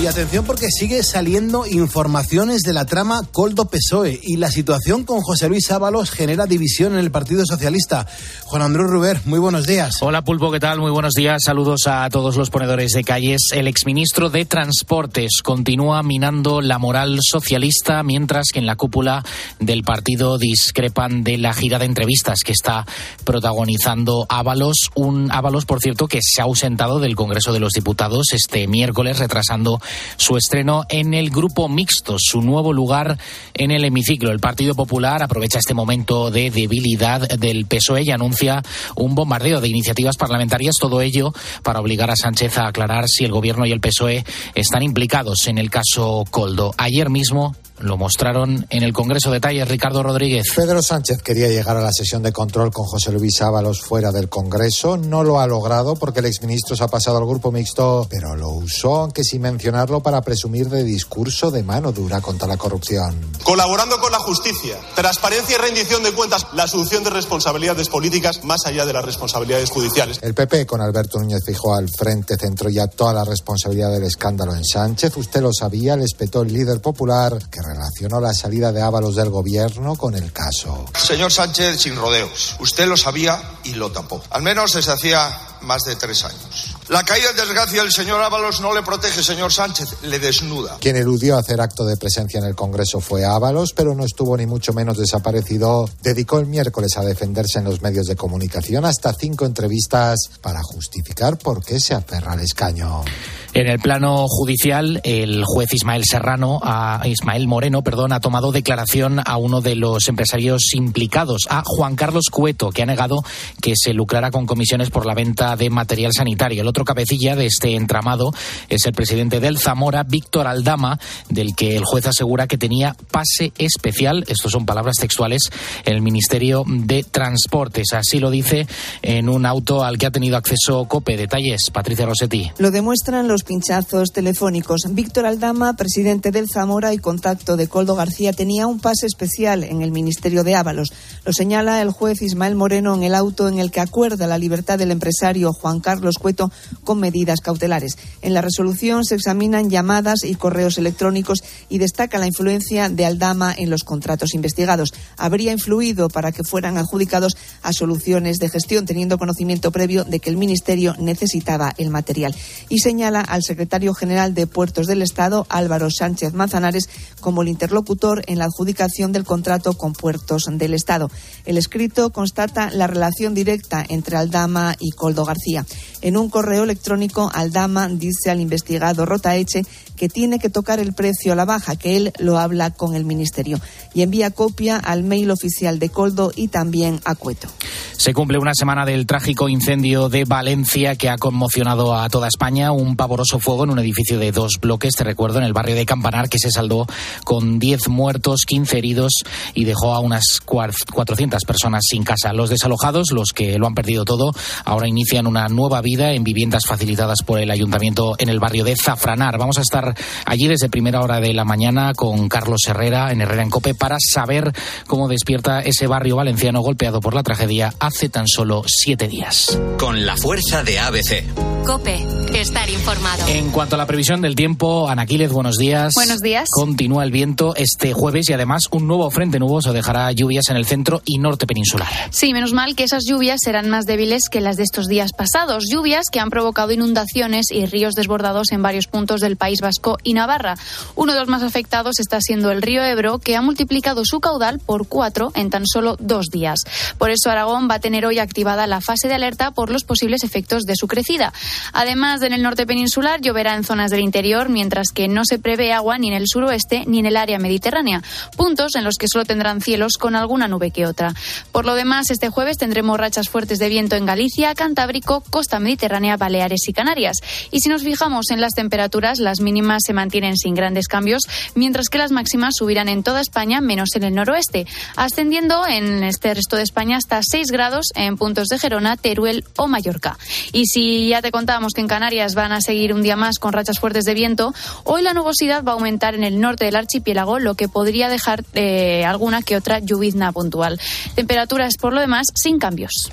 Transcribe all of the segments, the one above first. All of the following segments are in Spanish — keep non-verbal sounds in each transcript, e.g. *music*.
Y atención porque sigue saliendo informaciones de la trama Coldo Pesoe y la situación con José Luis Ábalos genera división en el Partido Socialista. Juan Andrés Ruber, muy buenos días. Hola Pulpo, ¿qué tal? Muy buenos días. Saludos a todos los ponedores de calles. El exministro de Transportes continúa minando la moral socialista mientras que en la cúpula del partido discrepan de la gira de entrevistas que está protagonizando Ábalos. Un Ábalos, por cierto, que se ha ausentado del Congreso de los Diputados este miércoles retrasando su estreno en el Grupo Mixto, su nuevo lugar en el hemiciclo. El Partido Popular aprovecha este momento de debilidad del PSOE y anuncia un bombardeo de iniciativas parlamentarias, todo ello para obligar a Sánchez a aclarar si el Gobierno y el PSOE están implicados en el caso Coldo. Ayer mismo lo mostraron en el Congreso. Detalles, Ricardo Rodríguez. Pedro Sánchez quería llegar a la sesión de control con José Luis Ábalos fuera del Congreso. No lo ha logrado porque el exministro se ha pasado al grupo mixto, pero lo usó, aunque sin mencionarlo, para presumir de discurso de mano dura contra la corrupción. Colaborando con la justicia, transparencia y rendición de cuentas, la asunción de responsabilidades políticas más allá de las responsabilidades judiciales. El PP, con Alberto Núñez Fijó al frente, centró ya toda la responsabilidad del escándalo en Sánchez. Usted lo sabía, le espetó el líder popular que relacionó la salida de Ábalos del gobierno con el caso. Señor Sánchez, sin rodeos. Usted lo sabía y lo tapó. Al menos desde hacía más de tres años. La caída en desgracia del señor Ábalos no le protege, señor Sánchez, le desnuda. Quien eludió hacer acto de presencia en el Congreso fue Ábalos, pero no estuvo ni mucho menos desaparecido. Dedicó el miércoles a defenderse en los medios de comunicación hasta cinco entrevistas para justificar por qué se aferra al escaño. En el plano judicial, el juez Ismael Serrano, Ismael Moreno, perdón, ha tomado declaración a uno de los empresarios implicados, a Juan Carlos Cueto, que ha negado que se lucrara con comisiones por la venta de material sanitario. El otro cabecilla de este entramado es el presidente del Zamora, Víctor Aldama, del que el juez asegura que tenía pase especial, estos son palabras textuales, en el Ministerio de Transportes. Así lo dice en un auto al que ha tenido acceso COPE. Detalles, Patricia Rossetti. Lo demuestran los pinchazos telefónicos. Víctor Aldama, presidente del Zamora y contacto de Coldo García, tenía un pase especial en el Ministerio de Ábalos. Lo señala el juez Ismael Moreno en el auto en el que acuerda la libertad del empresario Juan Carlos Cueto con medidas cautelares. En la resolución se examinan llamadas y correos electrónicos y destaca la influencia de Aldama en los contratos investigados. Habría influido para que fueran adjudicados a soluciones de gestión, teniendo conocimiento previo de que el Ministerio necesitaba el material. Y señala al secretario general de Puertos del Estado, Álvaro Sánchez Manzanares, como el interlocutor en la adjudicación del contrato con Puertos del Estado. El escrito constata la relación directa entre Aldama y Coldo García. En un correo electrónico, Aldama dice al investigado Rotaeche que tiene que tocar el precio a la baja, que él lo habla con el Ministerio. Y envía copia al mail oficial de Coldo y también a Cueto. Se cumple una semana del trágico incendio de Valencia que ha conmocionado a toda España. Un pavoroso fuego en un edificio de dos bloques, te recuerdo, en el barrio de Campanar, que se saldó con 10 muertos, 15 heridos y dejó a unas 400 personas sin casa. Los desalojados, los que lo han perdido todo, ahora inician una nueva vida en viviendas facilitadas por el ayuntamiento en el barrio de Zafranar. Vamos a estar allí desde primera hora de la mañana con Carlos Herrera en Herrera en Cope para saber cómo despierta ese barrio valenciano golpeado por la tragedia hace tan solo siete días. Con la fuerza de ABC. Cope, estar informado. En cuanto a la previsión del tiempo, Anaquiles, buenos días. Buenos días. Continúa el viento este jueves y además un nuevo frente nuboso dejará lluvias en el centro y norte peninsular. Sí, menos mal que esas lluvias serán más débiles que las de estos días pasados. Lluvias que han provocado inundaciones y ríos desbordados en varios puntos del País Vasco y Navarra. Uno de los más afectados está siendo el río Ebro, que ha multiplicado su caudal por cuatro en tan solo dos días. Por eso Aragón va a tener hoy activada la fase de alerta por los posibles efectos de su crecida. Además, en el norte peninsular lloverá en zonas del interior, mientras que no se prevé agua ni en el suroeste ni en el área mediterránea, puntos en los que solo tendrán cielos con alguna nube que otra. Por lo demás, este jueves tendremos rachas fuertes de viento en Galicia, Cantábrico, costa mediterránea, Baleares y Canarias. Y si nos fijamos en las temperaturas, las mínimas se mantienen sin grandes cambios, mientras que las máximas subirán en toda España, menos en el noroeste, ascendiendo en este resto de España hasta 6 grados en puntos de Gerona, Teruel o Mallorca. Y si ya te contamos contábamos que en Canarias van a seguir un día más con rachas fuertes de viento, hoy la nubosidad va a aumentar en el norte del archipiélago, lo que podría dejar eh, alguna que otra lluvizna puntual. Temperaturas, por lo demás, sin cambios.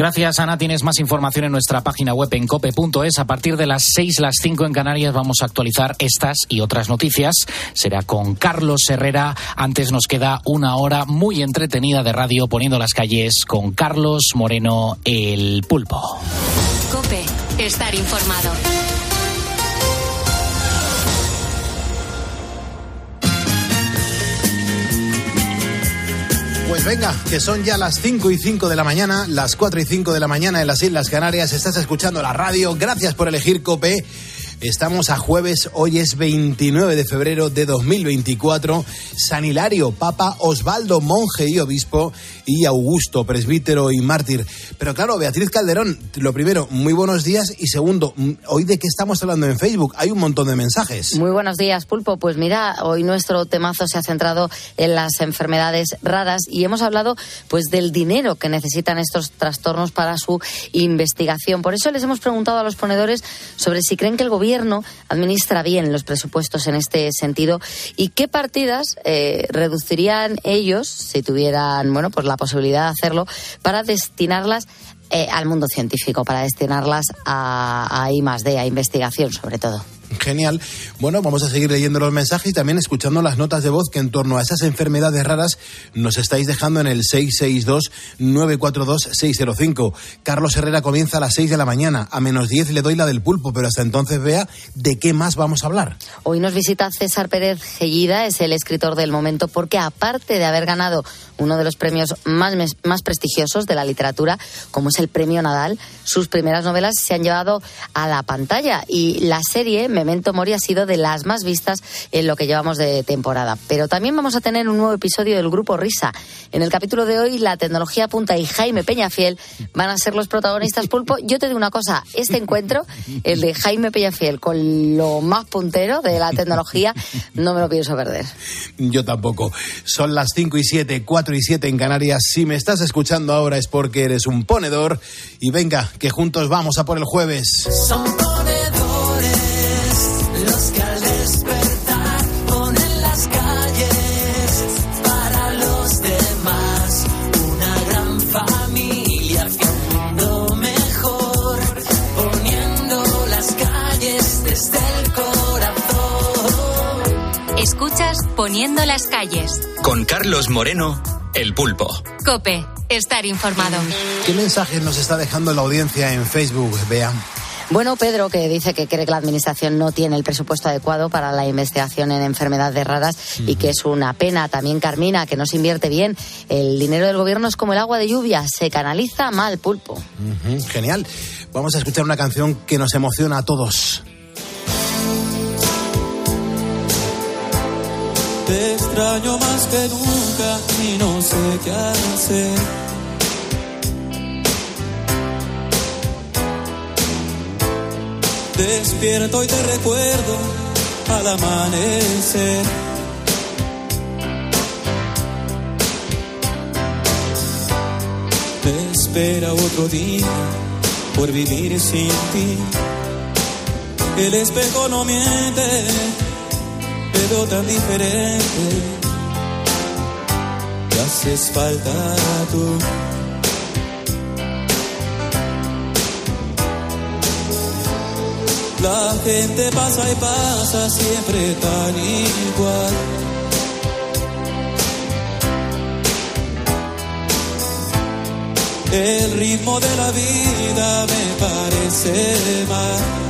Gracias, Ana. Tienes más información en nuestra página web en cope.es. A partir de las 6, las 5 en Canarias vamos a actualizar estas y otras noticias. Será con Carlos Herrera. Antes nos queda una hora muy entretenida de radio poniendo las calles con Carlos Moreno, el pulpo. Cope, estar informado. Pues venga, que son ya las 5 y 5 de la mañana, las 4 y 5 de la mañana en las Islas Canarias. Estás escuchando la radio. Gracias por elegir Cope. Estamos a jueves, hoy es 29 de febrero de 2024. San Hilario, Papa Osvaldo, monje y obispo, y Augusto, presbítero y mártir. Pero claro, Beatriz Calderón, lo primero, muy buenos días y segundo, mm, hoy de qué estamos hablando en Facebook. Hay un montón de mensajes. Muy buenos días, Pulpo. Pues mira, hoy nuestro temazo se ha centrado en las enfermedades raras y hemos hablado pues del dinero que necesitan estos trastornos para su investigación. Por eso les hemos preguntado a los ponedores sobre si creen que el gobierno gobierno administra bien los presupuestos en este sentido y qué partidas eh, reducirían ellos, si tuvieran bueno, pues la posibilidad de hacerlo, para destinarlas eh, al mundo científico, para destinarlas a, a I D, a investigación sobre todo. Genial. Bueno, vamos a seguir leyendo los mensajes y también escuchando las notas de voz que en torno a esas enfermedades raras nos estáis dejando en el 662-942-605. Carlos Herrera comienza a las 6 de la mañana. A menos 10 le doy la del pulpo, pero hasta entonces vea de qué más vamos a hablar. Hoy nos visita César Pérez Gellida, es el escritor del momento, porque aparte de haber ganado uno de los premios más, más prestigiosos de la literatura, como es el Premio Nadal, sus primeras novelas se han llevado a la pantalla y la serie Memento Mori ha sido de las más vistas en lo que llevamos de temporada. Pero también vamos a tener un nuevo episodio del grupo Risa. En el capítulo de hoy, la tecnología punta y Jaime Peñafiel van a ser los protagonistas pulpo. Yo te digo una cosa, este encuentro, el de Jaime Peñafiel con lo más puntero de la tecnología, no me lo pienso perder. Yo tampoco. Son las 5 y 7, 4 y 7 en Canarias. Si me estás escuchando ahora es porque eres un ponedor. Y venga, que juntos vamos a por el jueves. Son Poniendo las calles. Con Carlos Moreno, El Pulpo. Cope, estar informado. ¿Qué mensajes nos está dejando la audiencia en Facebook, Bea? Bueno, Pedro, que dice que cree que la Administración no tiene el presupuesto adecuado para la investigación en enfermedades raras y que es una pena. También Carmina, que no se invierte bien. El dinero del Gobierno es como el agua de lluvia, se canaliza mal, pulpo. Genial. Vamos a escuchar una canción que nos emociona a todos. Te extraño más que nunca y no sé qué hacer. Despierto y te recuerdo al amanecer. Te espera otro día por vivir sin ti. El espejo no miente pero tan diferente. Te haces falta tú. La gente pasa y pasa siempre tan igual. El ritmo de la vida me parece mal.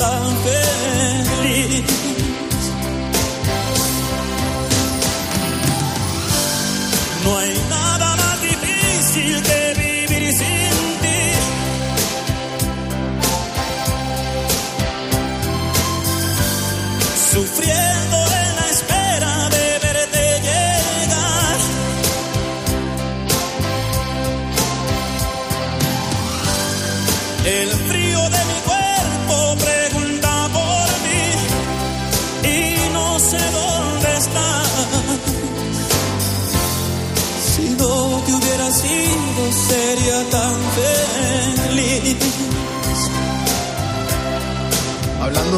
tan feliz.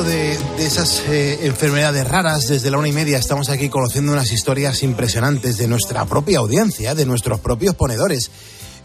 De, esas eh, enfermedades raras, desde la una y media estamos aquí conociendo unas historias impresionantes de nuestra propia audiencia, de nuestros propios ponedores.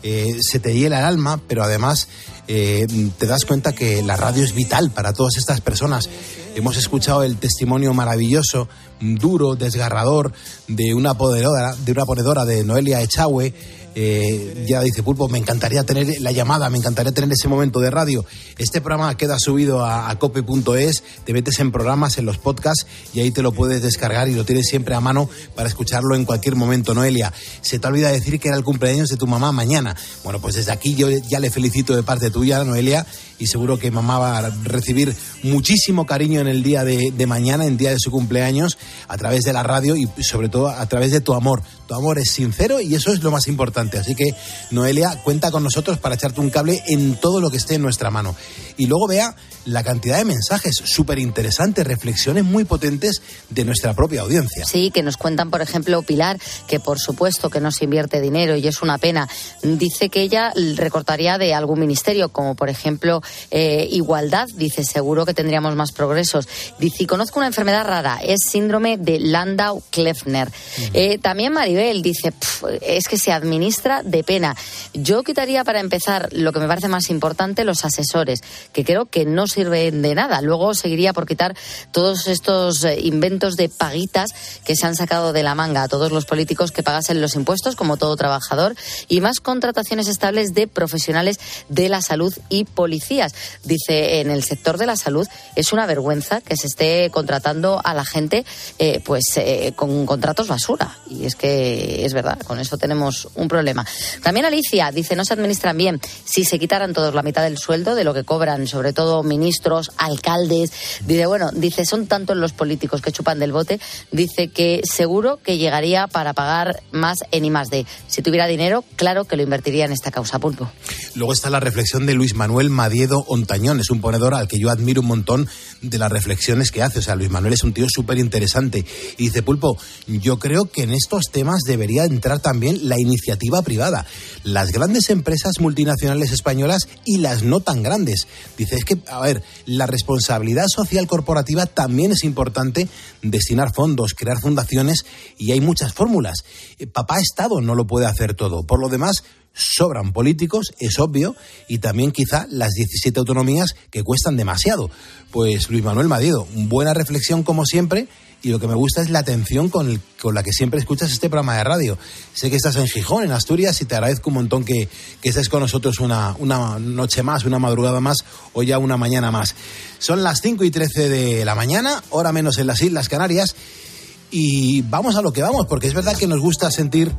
Eh, se te hiela el alma, pero además eh, te das cuenta que la radio es vital para todas estas personas. Hemos escuchado el testimonio maravilloso, duro, desgarrador de una ponedora, de una ponedora de Noelia Echagüe. Eh, ya dice Pulpo, me encantaría tener la llamada, me encantaría tener ese momento de radio. Este programa queda subido a, a cope.es, te metes en programas, en los podcasts y ahí te lo puedes descargar y lo tienes siempre a mano para escucharlo en cualquier momento. Noelia, se te olvida decir que era el cumpleaños de tu mamá mañana. Bueno, pues desde aquí yo ya le felicito de parte tuya, Noelia, y seguro que mamá va a recibir muchísimo cariño en el día de, mañana, en día de su cumpleaños, a través de la radio y sobre todo a través de tu amor. Tu amor es sincero y eso es lo más importante. Así que, Noelia, cuenta con nosotros para echarte un cable en todo lo que esté en nuestra mano. Y luego vea la cantidad de mensajes súper interesantes, reflexiones muy potentes de nuestra propia audiencia. Sí, que nos cuentan, por ejemplo, Pilar, que por supuesto que no se invierte dinero y es una pena. Dice que ella recortaría de algún ministerio, como por ejemplo eh, Igualdad. Dice, seguro que tendríamos más progresos. Dice, conozco una enfermedad rara, es síndrome de Landau-Kleffner. Eh, también Maribel dice, "Pf, es que se administra de pena. Yo quitaría para empezar lo que me parece más importante, los asesores, que creo que no sirven de nada. Luego seguiría por quitar todos estos eh, inventos de paguitas que se han sacado de la manga a todos los políticos que pagasen los impuestos, como todo trabajador, y más contrataciones estables de profesionales de la salud y policías. Dice, en el sector de la salud es una vergüenza que se esté contratando a la gente eh, pues eh, con contratos basura. Y es que es verdad, con eso tenemos un problema. También Alicia dice, no se administran bien si se quitaran todos la mitad del sueldo de lo que cobran, sobre todo ministros, alcaldes. Dice, bueno, dice, son tantos los políticos que chupan del bote. Dice que seguro que llegaría para pagar más en I más D. Si tuviera dinero, claro que lo invertiría en esta causa, Pulpo. Luego está la reflexión de Luis Manuel Madiedo Ontañón. Es un ponedor al que yo admiro un montón de las reflexiones que hace. O sea, Luis Manuel es un tío súper interesante. Y dice, Pulpo, yo creo que en estos temas debería entrar también la iniciativa privada. Las grandes empresas multinacionales españolas y las no tan grandes. Dice, es que, ver, la responsabilidad social corporativa también es importante destinar fondos, crear fundaciones y hay muchas fórmulas. Eh, Papá Estado no lo puede hacer todo. Por lo demás, sobran políticos, es obvio, y también quizá las 17 autonomías que cuestan demasiado. Pues Luis Manuel Madiedo, buena reflexión como siempre, y lo que me gusta es la atención con, con la que siempre escuchas este programa de radio. Sé que estás en Gijón, en Asturias, y te agradezco un montón que, que estés con nosotros una, una noche más, una madrugada más, o ya una mañana más. Son las 5 y 13 de la mañana, hora menos en las Islas Canarias, y vamos a lo que vamos, porque es verdad que nos gusta sentir,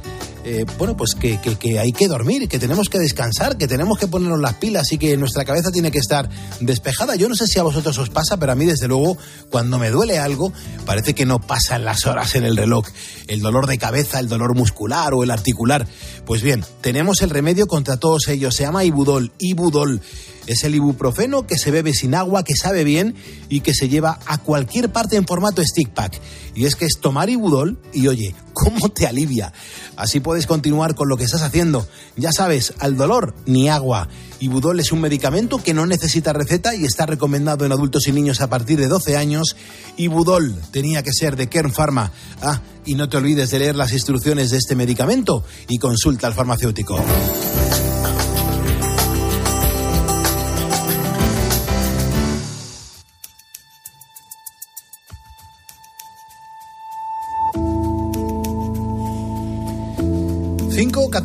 eh, bueno, pues que, que- que hay que dormir, que tenemos que descansar, que tenemos que ponernos las pilas y que nuestra cabeza tiene que estar despejada. Yo no sé si a vosotros os pasa, pero a mí desde luego, cuando me duele algo, parece que no pasan las horas en el reloj. El dolor de cabeza, el dolor muscular o el articular. Pues bien, tenemos el remedio contra todos ellos. Se llama Ibudol. Ibudol. Es el ibuprofeno que se bebe sin agua, que sabe bien y que se lleva a cualquier parte en formato stick pack. Y es que es tomar Ibudol y oye, ¿cómo te alivia? Así puedes continuar con lo que estás haciendo. Ya sabes, al dolor ni agua. Ibudol es un medicamento que no necesita receta y está recomendado en adultos y niños a partir de 12 años. Ibudol tenía que ser de Kern Pharma. Ah, y no te olvides de leer las instrucciones de este medicamento y consulta al farmacéutico.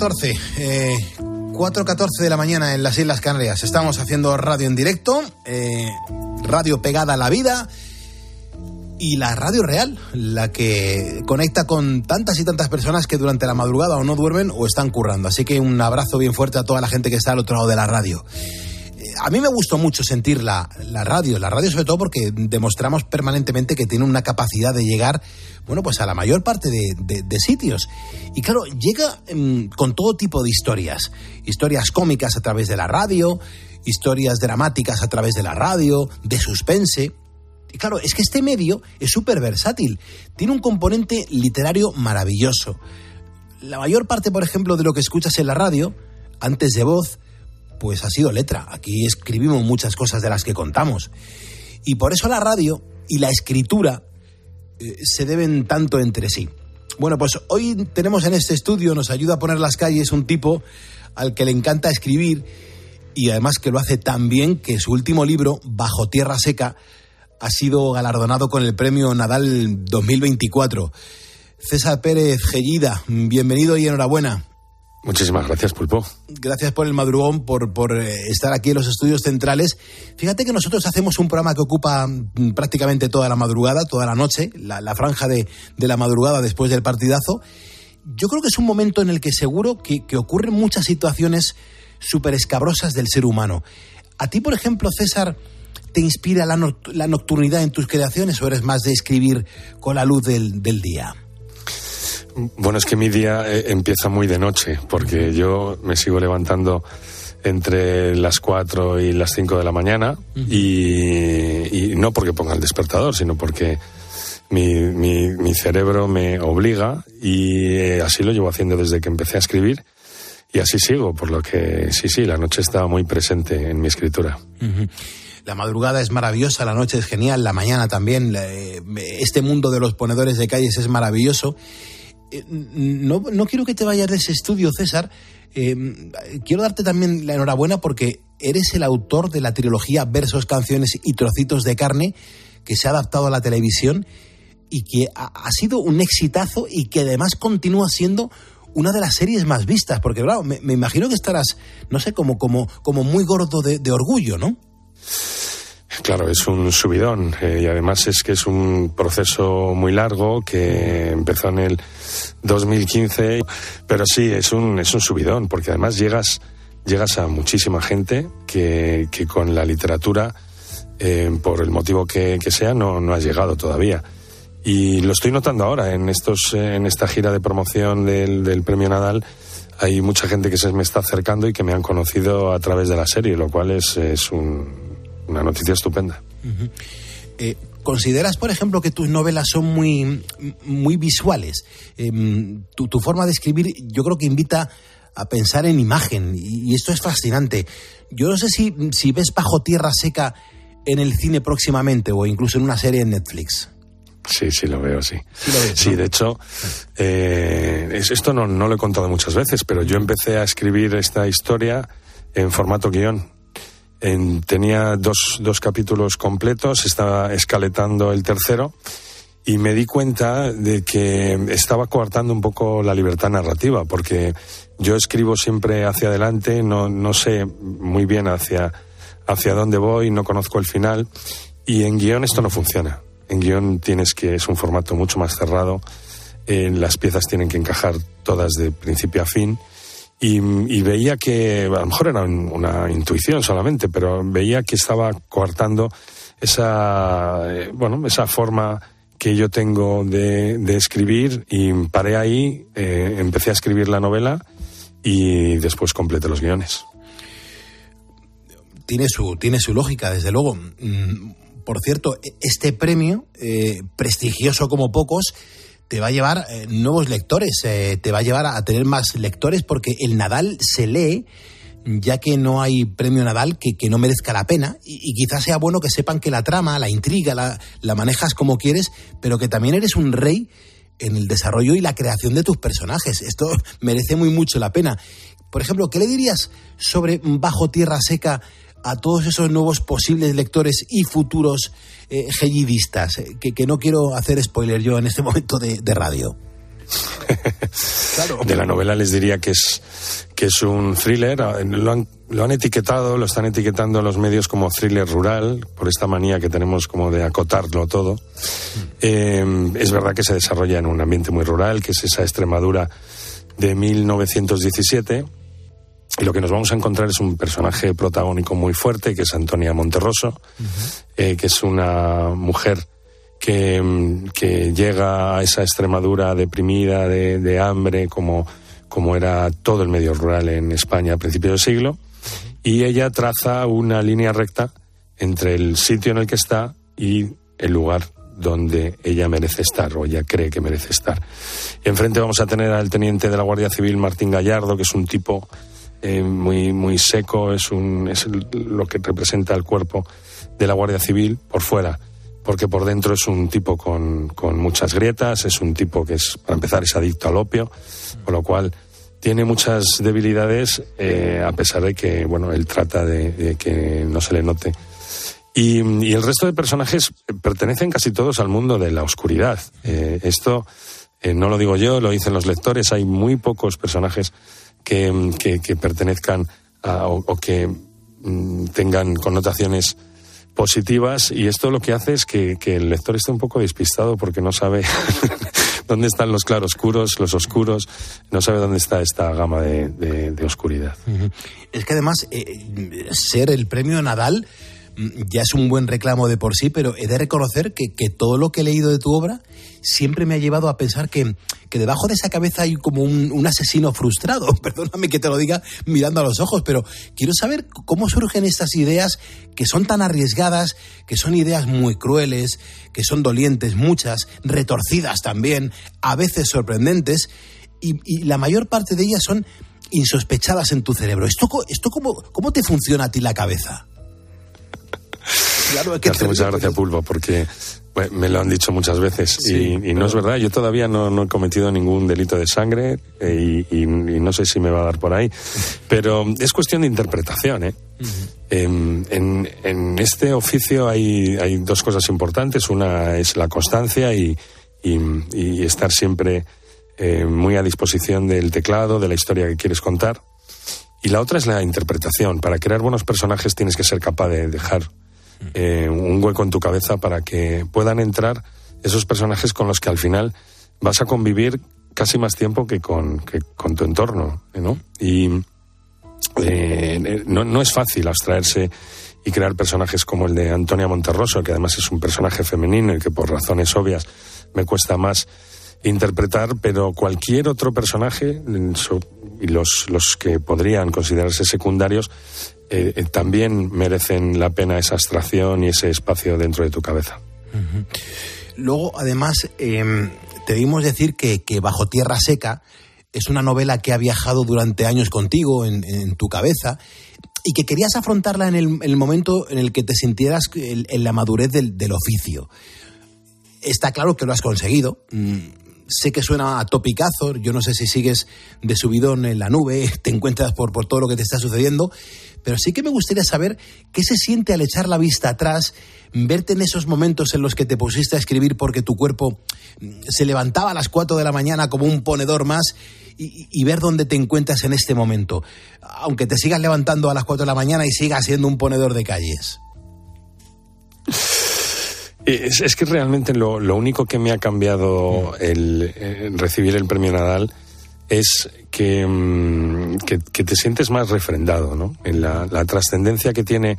Cinco catorce, eh, 4.14 de la mañana en las Islas Canarias. Estamos haciendo radio en directo. eh, radio pegada a la vida y la radio real, la que conecta con tantas y tantas personas que durante la madrugada o no duermen o están currando. Así que un abrazo bien fuerte a toda la gente que está al otro lado de la radio. A mí me gustó mucho sentir la, la, radio, la radio sobre todo porque demostramos permanentemente que tiene una capacidad de llegar, bueno, pues a la mayor parte de, de, sitios. Y claro, llega mmm, con todo tipo de historias, historias cómicas a través de la radio, historias dramáticas a través de la radio, de suspense. Y claro, es que este medio es súper versátil. Tiene un componente literario maravilloso. La mayor parte, por ejemplo, de lo que escuchas en la radio, antes de voz, pues ha sido letra. Aquí escribimos muchas cosas de las que contamos. Y por eso la radio y la escritura eh, se deben tanto entre sí. Bueno, pues hoy tenemos en este estudio, nos ayuda a poner las calles un tipo al que le encanta escribir y además que lo hace tan bien que su último libro, Bajo Tierra Seca, ha sido galardonado con el premio Nadal 2024. César Pérez Gellida, bienvenido y enhorabuena. Muchísimas gracias, Pulpo. Gracias por el madrugón, por, por, estar aquí en los estudios centrales. Fíjate que nosotros hacemos un programa que ocupa prácticamente toda la madrugada, toda la noche, la, la franja de, de, la madrugada después del partidazo. Yo creo que es un momento en el que seguro que, que ocurren muchas situaciones súper escabrosas del ser humano. A ti, por ejemplo, César, ¿Te inspira la, no la, nocturnidad en tus creaciones o eres más de escribir con la luz del, del día? Bueno, es que mi día eh, empieza muy de noche, porque yo me sigo levantando entre las 4 y las 5 de la mañana, y, y, no porque ponga el despertador, sino porque mi, mi, mi cerebro me obliga, y eh, así lo llevo haciendo desde que empecé a escribir. Y así sigo, por lo que sí, sí, la noche está muy presente en mi escritura. Uh -huh. La madrugada es maravillosa, la noche es genial, la mañana también. Este mundo de los ponedores de calles es maravilloso. Eh, No, no quiero que te vayas de ese estudio, César. Eh, quiero darte también la enhorabuena porque eres el autor de la trilogía Versos, Canciones y Trocitos de Carne que se ha adaptado a la televisión y que ha, sido un exitazo y que además continúa siendo una de las series más vistas, porque claro, me, me imagino que estarás, no sé, como, como, como muy gordo de, de orgullo, ¿no? Claro, es un subidón eh, y además es que es un proceso muy largo que empezó en el 2015, pero sí, es un, es un subidón porque además llegas, llegas a muchísima gente que, que con la literatura, eh, por el motivo que, sea, no, no has llegado todavía. Y lo estoy notando ahora en, estos, en esta gira de promoción del, del Premio Nadal. Hay mucha gente que se me está acercando y que me han conocido a través de la serie, lo cual es, es un, una noticia estupenda. Uh eh, ¿Consideras, por ejemplo, que tus novelas son muy, muy visuales? Eh, tu, tu, forma de escribir yo creo que invita a pensar en imagen y, y, esto es fascinante. Yo no sé si, si ves Bajo Tierra Seca en el cine próximamente o incluso en una serie en Netflix. Sí, sí, lo veo, sí. Sí, lo ves, sí ¿no? de hecho, eh, esto no, no lo he contado muchas veces, pero yo empecé a escribir esta historia en formato guion. En, tenía dos, dos capítulos completos, estaba escaletando el tercero y me di cuenta de que estaba coartando un poco la libertad narrativa, porque yo escribo siempre hacia adelante, no, no sé muy bien hacia, hacia dónde voy, no conozco el final, y en guion esto no funciona. En guion tienes que, es un formato mucho más cerrado, eh, las piezas tienen que encajar todas de principio a fin, y, veía que, a lo mejor era una intuición solamente, pero veía que estaba coartando esa, eh, bueno, esa forma que yo tengo de, escribir y paré ahí, eh, empecé a escribir la novela y después completé los guiones. Tiene su, tiene su lógica, desde luego. Por cierto, este premio, eh, prestigioso como pocos, te va a llevar eh, nuevos lectores, eh, te va a llevar a, tener más lectores porque el Nadal se lee ya que no hay premio Nadal que, que no merezca la pena y, y, quizás sea bueno que sepan que la trama, la intriga, la, la manejas como quieres, pero que también eres un rey en el desarrollo y la creación de tus personajes. Esto *laughs* merece muy mucho la pena. Por ejemplo, ¿qué le dirías sobre Bajo Tierra Seca a todos esos nuevos posibles lectores y futuros eh, gellidistas? Que, que, no quiero hacer spoiler yo en este *laughs* momento de, de radio. de la novela les diría que es que es un thriller. Lo han, lo han etiquetado, lo están etiquetando los medios como thriller rural, por esta manía que tenemos como de acotarlo todo. Eh, es verdad que se desarrolla en un ambiente muy rural, que es esa Extremadura de 1917. Y lo que nos vamos a encontrar es un personaje protagónico muy fuerte, que es Antonia Monterroso, eh, que es una mujer que, que, llega a esa Extremadura deprimida, de, de, hambre, como, como era todo el medio rural en España a principios del siglo. Y ella traza una línea recta entre el sitio en el que está y el lugar donde ella merece estar o ella cree que merece estar. Enfrente vamos a tener al teniente de la Guardia Civil Martín Gallardo, que es un tipo eh, muy, muy seco, es, un, es lo que representa el cuerpo de la Guardia Civil por fuera, porque por dentro es un tipo con, con muchas grietas, es un tipo que es, para empezar, es adicto al opio, con lo cual tiene muchas debilidades, eh, a pesar de que, bueno, él trata de, que no se le note y, el resto de personajes pertenecen casi todos al mundo de la oscuridad. Eh, esto no lo digo yo, lo dicen los lectores. Hay muy pocos personajes que, que, pertenezcan a, o, que mm, tengan connotaciones positivas y esto lo que hace es que, que el lector esté un poco despistado porque no sabe *laughs* dónde están los claroscuros, los oscuros, no sabe dónde está esta gama de, de, oscuridad. Es que además eh, ser el premio Nadal ya es un buen reclamo de por sí, pero he de reconocer que, que, todo lo que he leído de tu obra siempre me ha llevado a pensar que, que debajo de esa cabeza hay como un, un, asesino frustrado. *laughs* Perdóname que te lo diga mirando a los ojos, pero quiero saber cómo surgen estas ideas que son tan arriesgadas, que son ideas muy crueles, que son dolientes, muchas, retorcidas también, a veces sorprendentes, y, y la mayor parte de ellas son insospechadas en tu cerebro. ¿Esto, esto cómo, cómo te funciona a ti la cabeza? *laughs* Claro, que hace mucha gracia porque bueno, me lo han dicho muchas veces sí, y, y, no es verdad. Yo todavía no, no, he cometido ningún delito de sangre eh, y, y, no sé si me va a dar por ahí, pero es cuestión de interpretación. ¿eh? Uh -huh. en, en, en, este oficio hay, hay dos cosas importantes. Una es la constancia y, estar siempre eh, muy a disposición del teclado, de la historia que quieres contar. Y la otra es la interpretación. Para crear buenos personajes tienes que ser capaz de dejar eh, un hueco en tu cabeza para que puedan entrar esos personajes con los que al final vas a convivir casi más tiempo que con, que con tu entorno, ¿no? Y eh, no, no, es fácil abstraerse y crear personajes como el de Antonia Monterroso, que además es un personaje femenino y que por razones obvias me cuesta más interpretar, pero cualquier otro personaje, y los, los que podrían considerarse secundarios, eh, eh, también merecen la pena esa abstracción y ese espacio dentro de tu cabeza. Luego, además, eh, te dimos decir que, Bajo Tierra Seca es una novela que ha viajado durante años contigo, en, tu cabeza, y que querías afrontarla en el, en el, momento en el que te sintieras en, la madurez del, del, oficio. Está claro que lo has conseguido. Mm, sé que suena a topicazo, yo no sé si sigues de subidón en la nube, *laughs* te encuentras por, por todo lo que te está sucediendo, pero sí que me gustaría saber qué se siente al echar la vista atrás, verte en esos momentos en los que te pusiste a escribir porque tu cuerpo se levantaba a las 4 de la mañana como un ponedor más y, ver dónde te encuentras en este momento, aunque te sigas levantando a las 4 de la mañana y sigas siendo un ponedor de calles. Es, que realmente lo, único que me ha cambiado el, el recibir el premio Nadal es que, mm, que, que, te sientes más refrendado, ¿no? En la, la trascendencia que tiene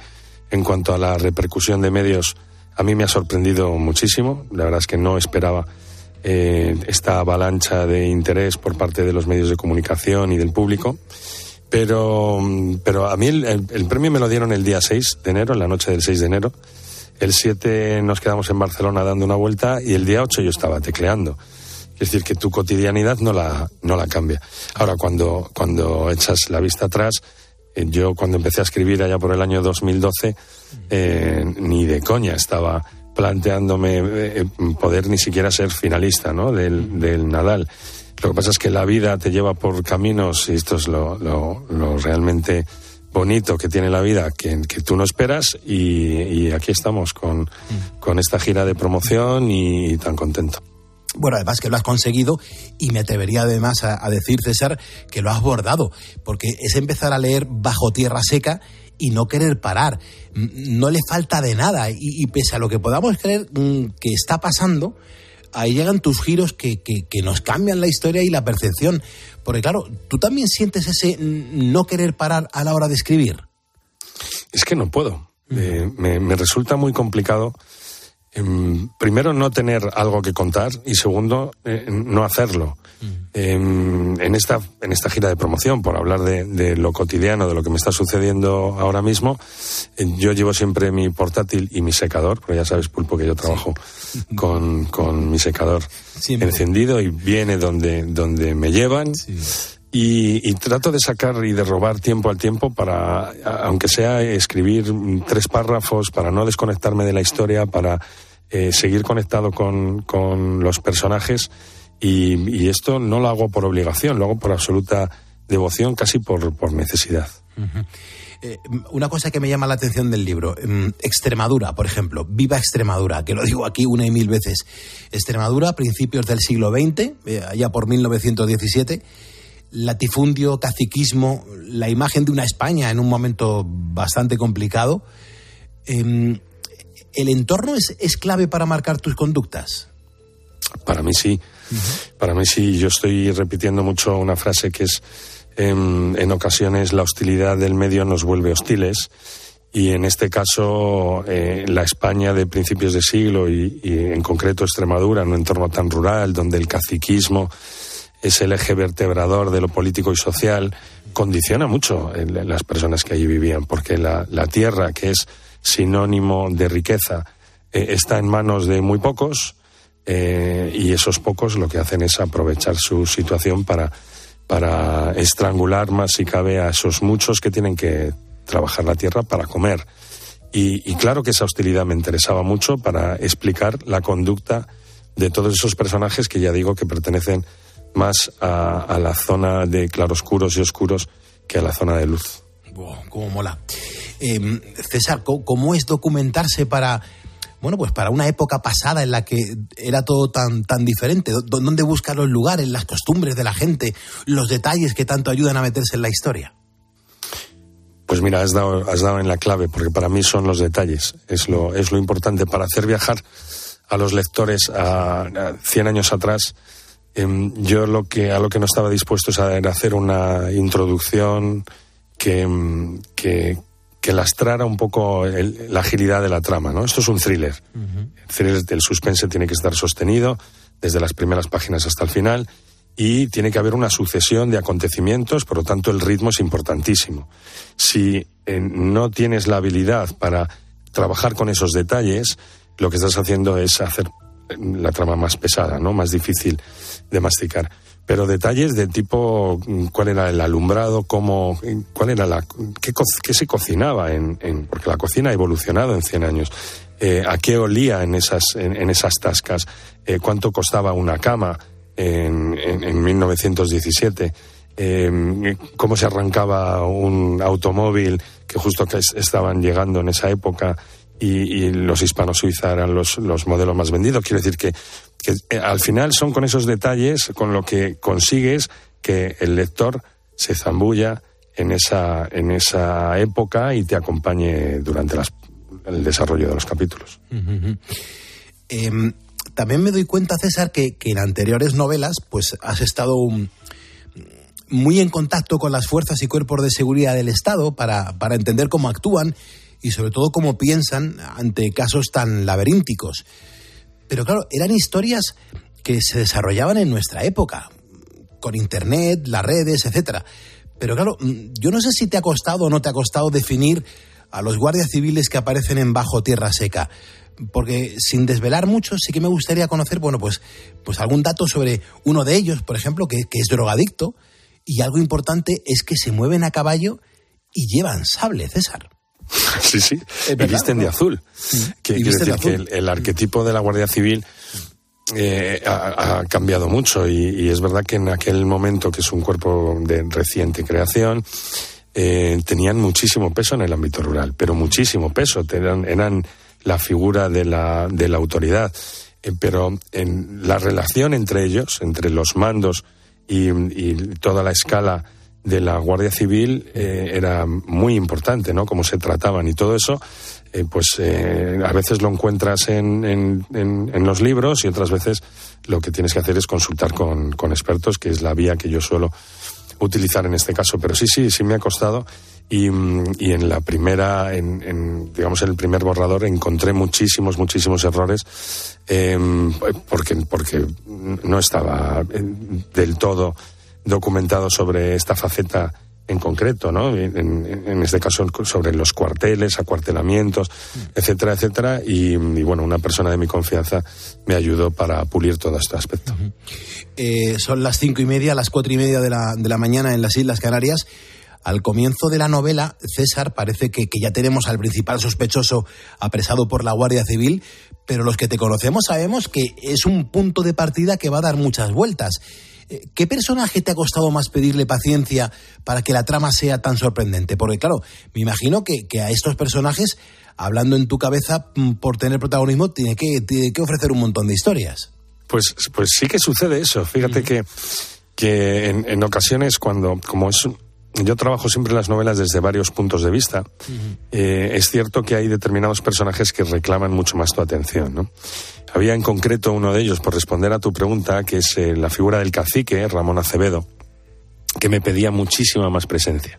en cuanto a la repercusión de medios, a mí me ha sorprendido muchísimo. La verdad es que no esperaba eh, esta avalancha de interés por parte de los medios de comunicación y del público. Pero, mm, pero a mí el, el, el premio me lo dieron el día 6 de enero, en la noche del 6 de enero. El 7 nos quedamos en Barcelona dando una vuelta y el día 8 yo estaba tecleando. Es decir, que tu cotidianidad no la, no la cambia. Ahora, cuando, cuando echas la vista atrás, eh, yo cuando empecé a escribir allá por el año 2012, eh, ni de coña estaba planteándome eh, poder ni siquiera ser finalista ¿no? del, del, Nadal. Lo que pasa es que la vida te lleva por caminos, y esto es lo, lo, realmente bonito que tiene la vida que, que tú no esperas y, aquí estamos con, con, esta gira de promoción y tan contento. Bueno, además que lo has conseguido y me atrevería además a, decir, César, que lo has bordado, porque es empezar a leer bajo tierra seca y no querer parar. No le falta de nada y, pese a lo que podamos creer mm, que está pasando, ahí llegan tus giros que, que, nos cambian la historia y la percepción. Porque claro, tú también sientes ese no querer parar a la hora de escribir. Es que no puedo. Eh, me, resulta muy complicado. Em, primero, no tener algo que contar y segundo, eh, no hacerlo. Em, en, esta, en esta gira de promoción, por hablar de, lo cotidiano, de lo que me está sucediendo ahora mismo, eh, yo llevo siempre mi portátil y mi secador, porque ya sabes, Pulpo, que yo trabajo con, con, mi secador encendido y viene donde, donde me llevan. Y, trato de sacar y de robar tiempo al tiempo para, aunque sea escribir tres párrafos, para no desconectarme de la historia, para eh, seguir conectado con, con los personajes. Y, esto no lo hago por obligación, lo hago por absoluta devoción, casi por, por necesidad. Eh, una cosa que me llama la atención del libro, em, Extremadura, por ejemplo, viva Extremadura, que lo digo aquí una y mil veces. Extremadura, principios del siglo XX, eh, allá por 1917 latifundio, caciquismo, la imagen de una España en un momento bastante complicado. Em, ¿El entorno es, clave para marcar tus conductas? Para mí sí. Para mí sí. Yo estoy repitiendo mucho una frase que es em, en, ocasiones la hostilidad del medio nos vuelve hostiles y en este caso eh, la España de principios de siglo y, y, en concreto Extremadura, en un entorno tan rural donde el caciquismo es el eje vertebrador de lo político y social, condiciona mucho en las personas que allí vivían, porque la, tierra, que es sinónimo de riqueza, eh, está en manos de muy pocos eh, y esos pocos lo que hacen es aprovechar su situación para, para estrangular más si cabe a esos muchos que tienen que trabajar la tierra para comer. Y, y claro que esa hostilidad me interesaba mucho para explicar la conducta de todos esos personajes que ya digo que pertenecen más a, la zona de claroscuros y oscuros que a la zona de luz. Cómo mola. Em, César, ¿cómo es documentarse para, bueno, pues para una época pasada en la que era todo tan, tan diferente? ¿Dónde buscar los lugares, las costumbres de la gente, los detalles que tanto ayudan a meterse en la historia? Pues mira, has dado, has dado en la clave, porque para mí son los detalles, es lo, es lo importante para hacer viajar a los lectores a, a 100 años atrás Em, yo lo que a lo que no estaba dispuesto es a hacer una introducción que, que, que lastrara un poco la agilidad de la trama, ¿no? Esto es un thriller. El thriller del suspense tiene que estar sostenido desde las primeras páginas hasta el final y tiene que haber una sucesión de acontecimientos, por lo tanto el ritmo es importantísimo. Si eh, no tienes la habilidad para trabajar con esos detalles, lo que estás haciendo es hacer la trama más pesada, ¿no? Más difícil de masticar. Pero detalles de tipo mm, cuál era el alumbrado, cómo, cuál era la, qué, qué se cocinaba en, en, porque la cocina ha evolucionado en 100 años. Eh, a qué olía en esas, en, esas tascas, eh, cuánto costaba una cama en, en 1917, eh, cómo se arrancaba un automóvil que justo que estaban llegando en esa época y, los hispanos suiza eran los, los, modelos más vendidos. Quiero decir que, eh, al final son con esos detalles con lo que consigues que el lector se zambulla en esa, en esa época y te acompañe durante el desarrollo de los capítulos. Em, también me doy cuenta, César, que, que, en anteriores novelas pues has estado muy en contacto con las fuerzas y cuerpos de seguridad del Estado para, para entender cómo actúan y sobre todo cómo piensan ante casos tan laberínticos. Pero claro, eran historias que se desarrollaban en nuestra época, con Internet, las redes, etcétera. Pero claro, mm, yo no sé si te ha costado o no te ha costado definir a los guardias civiles que aparecen en Bajo Tierra Seca. Porque sin desvelar mucho, sí que me gustaría conocer, bueno, pues, pues algún dato sobre uno de ellos, por ejemplo, que, que es drogadicto. Y algo importante es que se mueven a caballo y llevan sable, César. Sí, sí. Y visten de azul. Que, quiere decir que el, arquetipo de la Guardia Civil eh, ha, cambiado mucho y, es verdad que en aquel momento, que es un cuerpo de reciente creación, eh, tenían muchísimo peso en el ámbito rural, pero muchísimo peso. Eran, eran la figura de la, de la autoridad. eh, pero en la relación entre ellos, entre los mandos y, toda la escala de la Guardia Civil eh, era muy importante, ¿no? Cómo se trataban y todo eso, eh, pues a veces lo encuentras en, en, los libros y otras veces lo que tienes que hacer es consultar con, con expertos, que es la vía que yo suelo utilizar en este caso. Pero sí, sí, sí me ha costado y, y en la primera, en, en, digamos, en el primer borrador encontré muchísimos, muchísimos errores eh, porque, porque no estaba eh, del todo documentado sobre esta faceta en concreto, ¿no? En, este caso sobre los cuarteles, acuartelamientos, etcétera, etcétera. Y, bueno, una persona de mi confianza me ayudó para pulir todo este aspecto. eh, son las cinco y media, las cuatro y media de la, de la mañana en las Islas Canarias. Al comienzo de la novela, César, parece que, ya tenemos al principal sospechoso apresado por la Guardia Civil, pero los que te conocemos sabemos que es un punto de partida que va a dar muchas vueltas. Eh, ¿Qué personaje te ha costado más pedirle paciencia para que la trama sea tan sorprendente? Porque claro, me imagino que, a estos personajes, hablando en tu cabeza mm, por tener protagonismo, tiene que, que ofrecer un montón de historias. Pues, pues sí que sucede eso. Fíjate que, que en, en, ocasiones cuando, como es yo trabajo siempre las novelas desde varios puntos de vista. Eh, es cierto que hay determinados personajes que reclaman mucho más tu atención. ¿no? Había en concreto uno de ellos, por responder a tu pregunta, que es eh, la figura del cacique, Ramón Acevedo, que me pedía muchísima más presencia.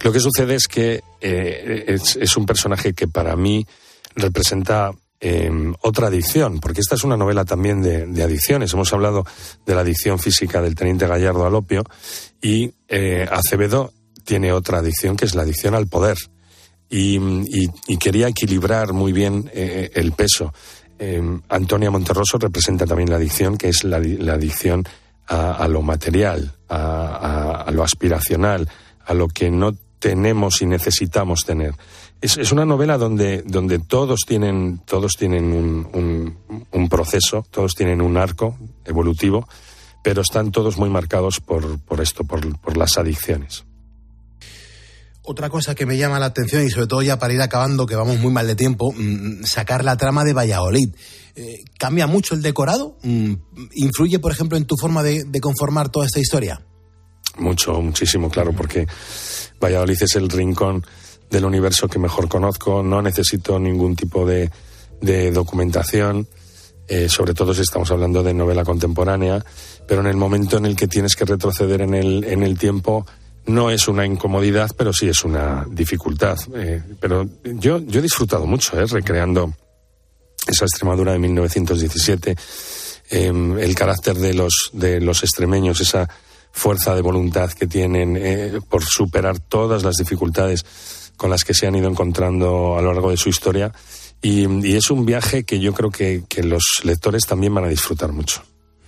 Lo que sucede es que eh, es, es, un personaje que para mí representa Em, otra adicción, porque esta es una novela también de, adicciones. Hemos hablado de la adicción física del teniente Gallardo al opio y eh, Acevedo tiene otra adicción que es la adicción al poder. Y, quería equilibrar muy bien eh, el peso. Em, Antonia Monterroso representa también la adicción, que es la, adicción a, lo material, a lo aspiracional, a lo que no tenemos y necesitamos tener es, una novela donde, donde todos tienen, todos tienen un, un, proceso, todos tienen un arco evolutivo, pero están todos muy marcados por, por esto, por, por las adicciones. Otra cosa que me llama la atención y sobre todo ya para ir acabando, que vamos muy mal de tiempo, mm, sacar la trama de Valladolid. Eh, ¿Cambia mucho el decorado? Mm, ¿Influye, por ejemplo, en tu forma de, de, conformar toda esta historia? Mucho, muchísimo, claro, porque Valladolid es el rincón del universo que mejor conozco, no necesito ningún tipo de, de documentación, eh, sobre todo si estamos hablando de novela contemporánea, pero en el momento en el que tienes que retroceder en el, en el tiempo, no es una incomodidad, pero sí es una dificultad. Eh, pero yo, yo he disfrutado mucho, eh, recreando esa Extremadura de 1917, em, el carácter de los, de los extremeños, esa fuerza de voluntad que tienen eh, por superar todas las dificultades con las que se han ido encontrando a lo largo de su historia. Y, es un viaje que yo creo que, que los lectores también van a disfrutar mucho.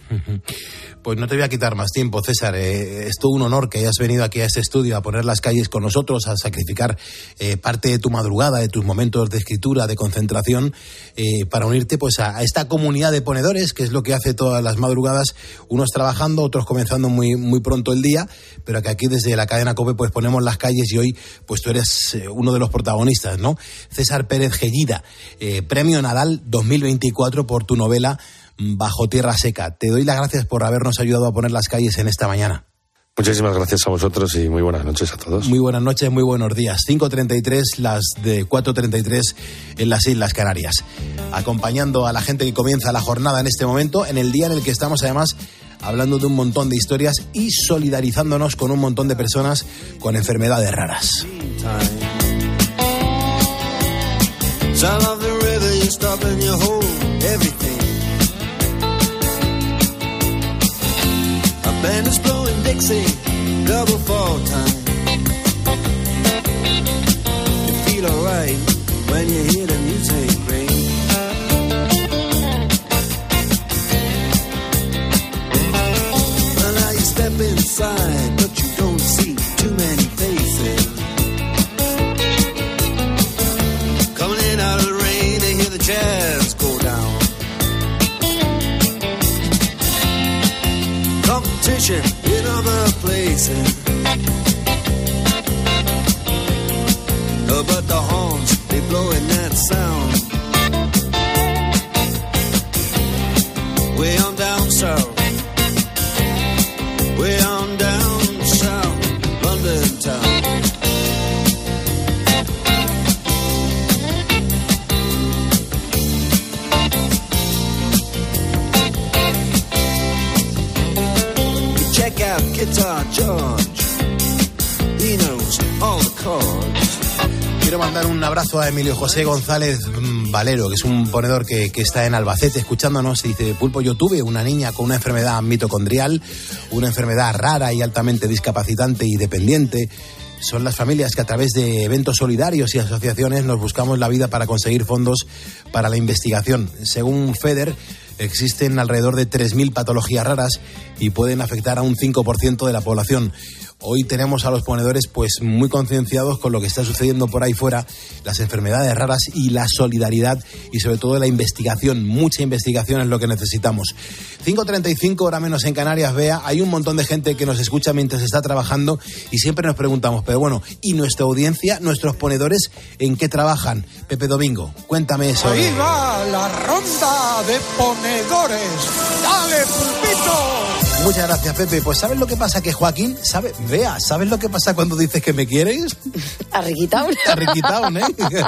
*laughs* Pues no te voy a quitar más tiempo, César. Eh, es todo un honor que hayas venido aquí a este estudio a poner las calles con nosotros, a sacrificar eh, parte de tu madrugada, de tus momentos de escritura, de concentración, eh, para unirte pues a, esta comunidad de ponedores, que es lo que hace todas las madrugadas, unos trabajando, otros comenzando muy, muy pronto el día, pero que aquí desde la cadena COPE pues ponemos las calles y hoy pues tú eres uno de los protagonistas, ¿no? César Pérez Gellida, Premio Nadal 2024 por tu novela bajo tierra seca. Te doy las gracias por habernos ayudado a poner las calles en esta mañana. Muchísimas gracias a vosotros y muy buenas noches a todos. Muy buenas noches, muy buenos días. 5.33, las de 4.33 en las Islas Canarias. Acompañando a la gente que comienza la jornada en este momento, en el día en el que estamos además hablando de un montón de historias y solidarizándonos con un montón de personas con enfermedades raras. Dixie, double fall time. You feel alright when you hear the music ring. Well, now you step inside, but you don't see too many faces. Coming in out of the rain, they hear the jazz go down. competition another place. Mandar un abrazo a Emilio José González mm, Valero, que es un ponedor que, está en Albacete escuchándonos. Y dice, Pulpo, yo tuve una niña con una enfermedad mitocondrial, una enfermedad rara y altamente discapacitante y dependiente. Son las familias que a través de eventos solidarios y asociaciones nos buscamos la vida para conseguir fondos para la investigación. Según FEDER, existen alrededor de 3.000 patologías raras y pueden afectar a un 5% de la población. Hoy tenemos a los ponedores pues muy concienciados con lo que está sucediendo por ahí fuera, las enfermedades raras y la solidaridad y sobre todo la investigación, mucha investigación es lo que necesitamos. 5.35 hora menos en Canarias, vea, hay un montón de gente que nos escucha mientras está trabajando y siempre nos preguntamos, pero bueno, ¿y nuestra audiencia, nuestros ponedores, en qué trabajan? Pepe Domingo, cuéntame eso. Ahí va la ronda de ponedores. ¡Dale, pulpito! Muchas gracias, Pepe. Pues ¿sabes lo que pasa? Que Joaquín, sabe, vea, ¿sabes lo que pasa cuando dices que me quieres? Arriquitao. *laughs* Arriquitao, ¿eh?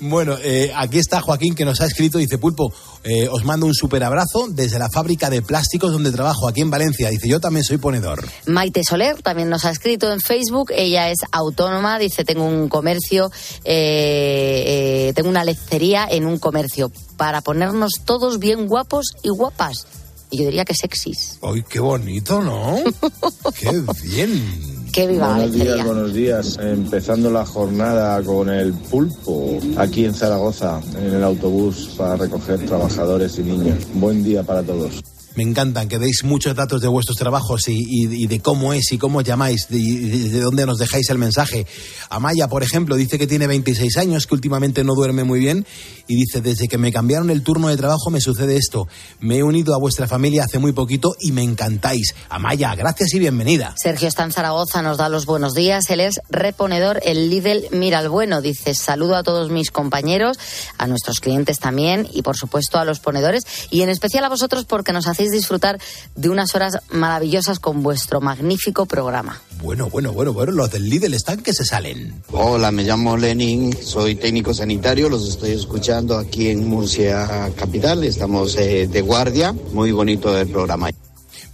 bueno, eh, aquí está Joaquín que nos ha escrito, dice Pulpo, eh, os mando un super abrazo desde la fábrica de plásticos donde trabajo aquí en Valencia. Dice, yo también soy ponedor. Maite Soler también nos ha escrito en Facebook, ella es autónoma, dice, tengo un comercio, eh, tengo una lecería en un comercio para ponernos todos bien guapos y guapas y yo diría que sexys. ¡Ay, qué bonito, ¿no? *laughs* ¡Qué bien! ¡Qué viva buenos la días, buenos días. Empezando la jornada con el pulpo aquí en Zaragoza, en el autobús para recoger trabajadores y niños. Buen día para todos me encantan que deis muchos datos de vuestros trabajos y, de cómo es y cómo llamáis, y de, de, dónde nos dejáis el mensaje. Amaya, por ejemplo, dice que tiene 26 años, que últimamente no duerme muy bien y dice, desde que me cambiaron el turno de trabajo me sucede esto. Me he unido a vuestra familia hace muy poquito y me encantáis. Amaya, gracias y bienvenida. Sergio está en Zaragoza, nos da los buenos días. Él es reponedor, el Lidl Mira al Bueno. Dice, saludo a todos mis compañeros, a nuestros clientes también y por supuesto a los ponedores y en especial a vosotros porque nos hacéis disfrutar de unas horas maravillosas con vuestro magnífico programa. Bueno, bueno, bueno, bueno, los del Lidl están que se salen. Hola, me llamo Lenin, soy técnico sanitario, los estoy escuchando aquí en Murcia Capital, estamos eh, de guardia, muy bonito el programa.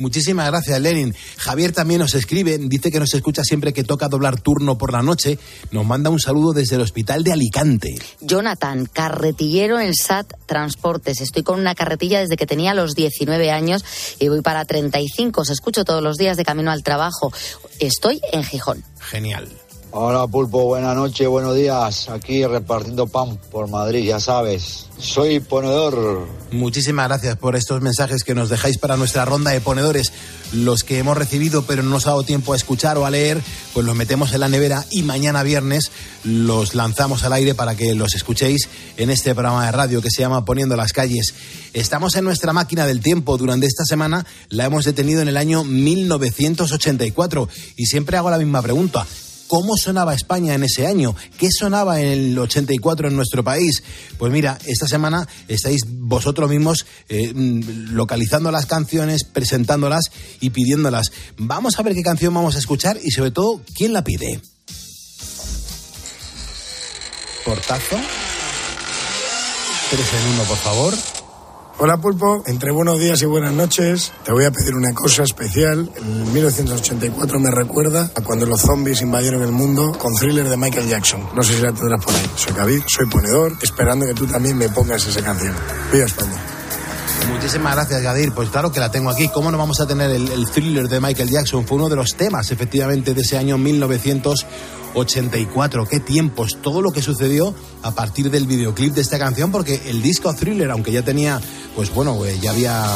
Muchísimas gracias, Lenin. Javier también nos escribe, dice que nos escucha siempre que toca doblar turno por la noche. Nos manda un saludo desde el hospital de Alicante. Jonathan, carretillero en SAT Transportes. Estoy con una carretilla desde que tenía los 19 años y voy para 35. Os escucho todos los días de camino al trabajo. Estoy en Gijón. Genial. Hola Pulpo, buenas noches, buenos días. Aquí repartiendo pan por Madrid, ya sabes. Soy ponedor. Muchísimas gracias por estos mensajes que nos dejáis para nuestra ronda de ponedores. Los que hemos recibido pero no nos ha dado tiempo a escuchar o a leer, pues los metemos en la nevera y mañana viernes los lanzamos al aire para que los escuchéis en este programa de radio que se llama Poniendo las calles. Estamos en nuestra máquina del tiempo. Durante esta semana la hemos detenido en el año 1984 y siempre hago la misma pregunta cómo sonaba España en ese año, qué sonaba en el 84 en nuestro país. Pues mira, esta semana estáis vosotros mismos eh, localizando las canciones, presentándolas y pidiéndolas. Vamos a ver qué canción vamos a escuchar y sobre todo, ¿quién la pide? Portazo. Tres en uno, por favor. Hola Pulpo, entre buenos días y buenas noches te voy a pedir una cosa especial. En 1984 me recuerda a cuando los zombies invadieron el mundo con thriller de Michael Jackson. No sé si la tendrás por ahí. Soy David, soy ponedor, esperando que tú también me pongas esa canción. Viva España. Muchísimas gracias, Gadir. Pues claro que la tengo aquí. ¿Cómo no vamos a tener el, thriller de Michael Jackson? Fue uno de los temas, efectivamente, de ese año 1984. Qué tiempos, todo lo que sucedió a partir del videoclip de esta canción, porque el disco thriller, aunque ya tenía, pues bueno, ya había,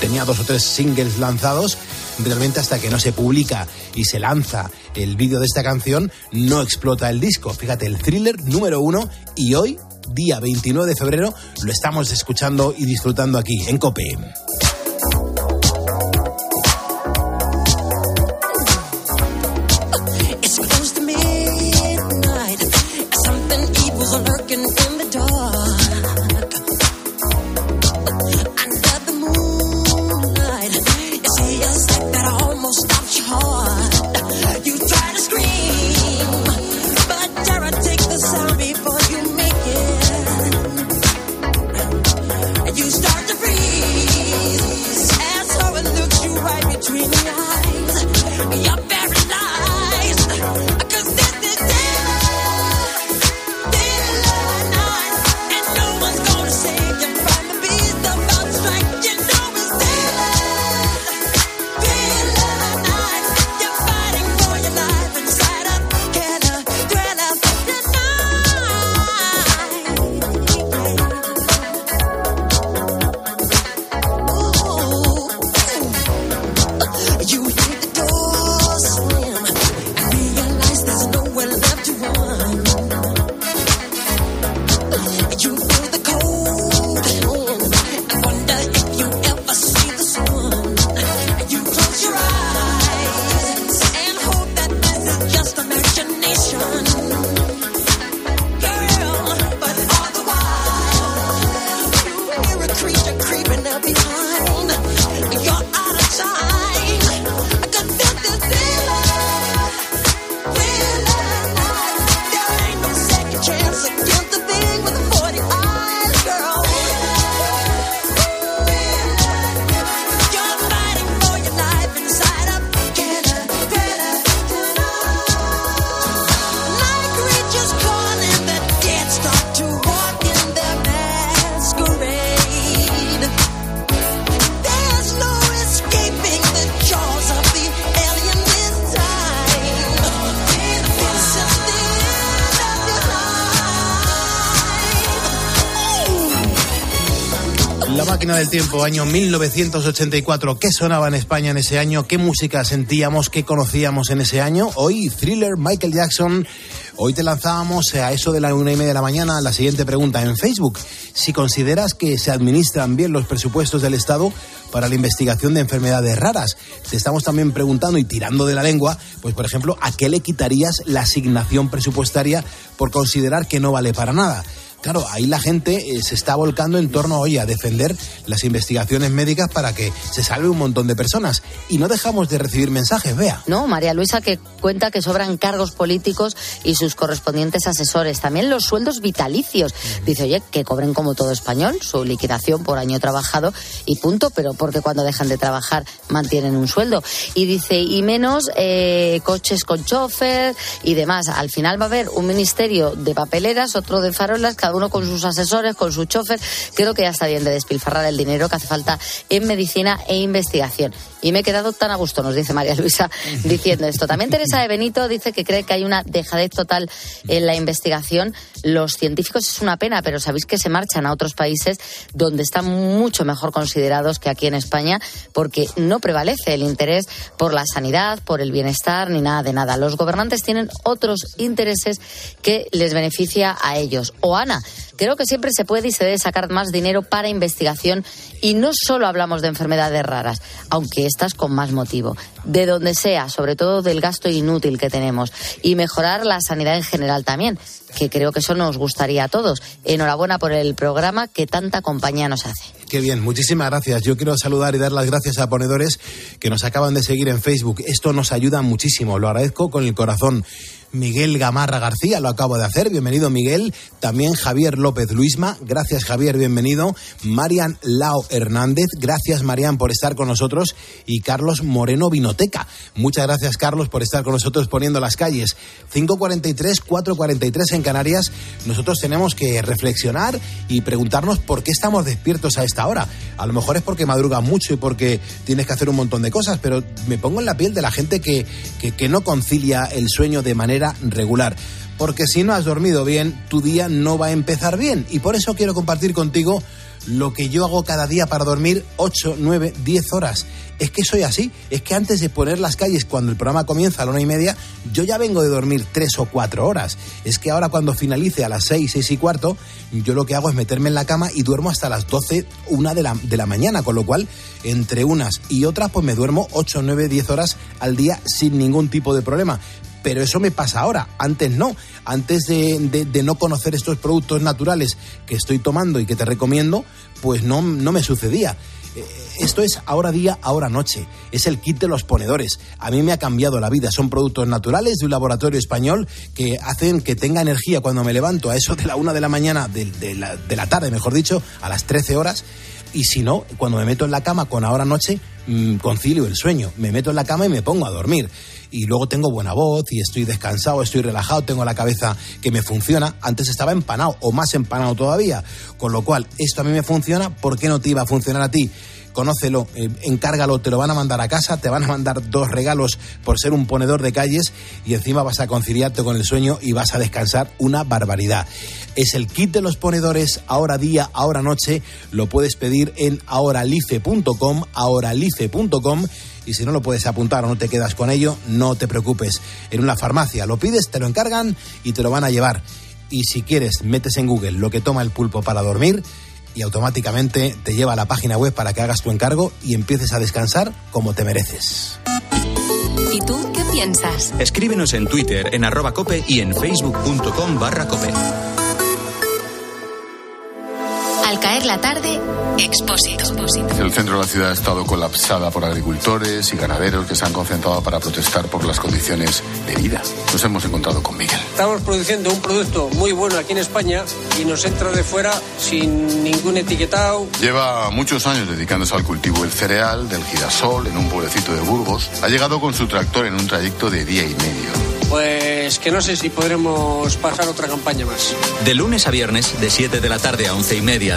tenía dos o tres singles lanzados, realmente hasta que no se publica y se lanza el vídeo de esta canción, no explota el disco. Fíjate, el thriller número uno y hoy día 29 de febrero, lo estamos escuchando y disfrutando aquí en COPE. Máquina del tiempo, año 1984. ¿Qué sonaba en España en ese año? ¿Qué música sentíamos? ¿Qué conocíamos en ese año? Hoy, Thriller, Michael Jackson. Hoy te lanzábamos a eso de la una y media de la mañana la siguiente pregunta en Facebook. Si consideras que se administran bien los presupuestos del Estado para la investigación de enfermedades raras. Te estamos también preguntando y tirando de la lengua, pues por ejemplo, ¿a qué le quitarías la asignación presupuestaria por considerar que no vale para nada? Claro, ahí la gente eh, se está volcando en torno hoy a defender las investigaciones médicas para que se salve un montón de personas. Y no dejamos de recibir mensajes, vea. No, María Luisa que cuenta que sobran cargos políticos y sus correspondientes asesores. También los sueldos vitalicios. Dice, oye, que cobren como todo español, su liquidación por año trabajado y punto, pero porque cuando dejan de trabajar mantienen un sueldo. Y dice, y menos eh, coches con chofer y demás. Al final va a haber un ministerio de papeleras, otro de farolas, cada uno con sus asesores, con su chofer. Creo que ya está bien de despilfarrar el dinero que hace falta en medicina e investigación. Y me he quedado tan a gusto, nos dice María Luisa, diciendo esto. También Teresa de Benito dice que cree que hay una dejadez total en la investigación. Los científicos es una pena, pero sabéis que se marchan a otros países donde están mucho mejor considerados que aquí en España, porque no prevalece el interés por la sanidad, por el bienestar, ni nada de nada. Los gobernantes tienen otros intereses que les beneficia a ellos. O Ana, creo que siempre se puede y se debe sacar más dinero para investigación y no solo hablamos de enfermedades raras, aunque estas con más motivo, de donde sea, sobre todo del gasto inútil que tenemos y mejorar la sanidad en general también, que creo que eso nos gustaría a todos. Enhorabuena por el programa que tanta compañía nos hace. Qué bien, muchísimas gracias. Yo quiero saludar y dar las gracias a ponedores que nos acaban de seguir en Facebook. Esto nos ayuda muchísimo, lo agradezco con el corazón. Miguel Gamarra García, lo acabo de hacer. Bienvenido, Miguel. También Javier López Luisma. Gracias, Javier, bienvenido. Marian Lao Hernández. Gracias, Marian, por estar con nosotros. Y Carlos Moreno Vinoteca. Muchas gracias, Carlos, por estar con nosotros poniendo las calles. 543, 443 en Canarias. Nosotros tenemos que reflexionar y preguntarnos por qué estamos despiertos a esta hora. A lo mejor es porque madruga mucho y porque tienes que hacer un montón de cosas, pero me pongo en la piel de la gente que, que, que no concilia el sueño de manera regular. Porque si no has dormido bien, tu día no va a empezar bien. Y por eso quiero compartir contigo lo que yo hago cada día para dormir 8, 9, 10 horas. Es que soy así. Es que antes de poner las calles, cuando el programa comienza a la una y media, yo ya vengo de dormir 3 o 4 horas. Es que ahora cuando finalice a las 6, 6 y cuarto, yo lo que hago es meterme en la cama y duermo hasta las 12, 1 de la, de la mañana. Con lo cual, entre unas y otras, pues me duermo 8, 9, 10 horas al día sin ningún tipo de problema pero eso me pasa ahora, antes no, antes de, de, no conocer estos productos naturales que estoy tomando y que te recomiendo, pues no, no me sucedía. Esto es ahora día, ahora noche. Es el kit de los ponedores. A mí me ha cambiado la vida. Son productos naturales de un laboratorio español que hacen que tenga energía cuando me levanto a eso de la una de la mañana, de, de, la, de la tarde, mejor dicho, a las 13 horas. Y si no, cuando me meto en la cama con ahora noche, mmm, concilio el sueño. Me meto en la cama y me pongo a dormir y luego tengo buena voz y estoy descansado, estoy relajado, tengo la cabeza que me funciona. Antes estaba empanado o más empanado todavía. Con lo cual, esto a mí me funciona, ¿por qué no te iba a funcionar a ti? Conócelo, eh, encárgalo, te lo van a mandar a casa, te van a mandar dos regalos por ser un ponedor de calles y encima vas a conciliarte con el sueño y vas a descansar una barbaridad. Es el kit de los ponedores, ahora día, ahora noche. Lo puedes pedir en ahoralife.com, ahoralife.com y si no lo puedes apuntar o no te quedas con ello, no te preocupes. En una farmacia lo pides, te lo encargan y te lo van a llevar. Y si quieres, metes en Google lo que toma el pulpo para dormir y automáticamente te lleva a la página web para que hagas tu encargo y empieces a descansar como te mereces. ¿Y tú qué piensas? Escríbenos en Twitter, en arroba cope y en facebook.com barra cope. Al caer la tarde, Expósito. El centro de la ciudad ha estado colapsada por agricultores y ganaderos que se han concentrado para protestar por las condiciones de vida. Nos hemos encontrado con Miguel. Estamos produciendo un producto muy bueno aquí en España y nos entra de fuera sin ningún etiquetado. Lleva muchos años dedicándose al cultivo del cereal, del girasol, en un pueblecito de Burgos. Ha llegado con su tractor en un trayecto de día y medio. Pues que no sé si podremos pasar otra campaña más. De lunes a viernes, de 7 de la tarde a 11 y media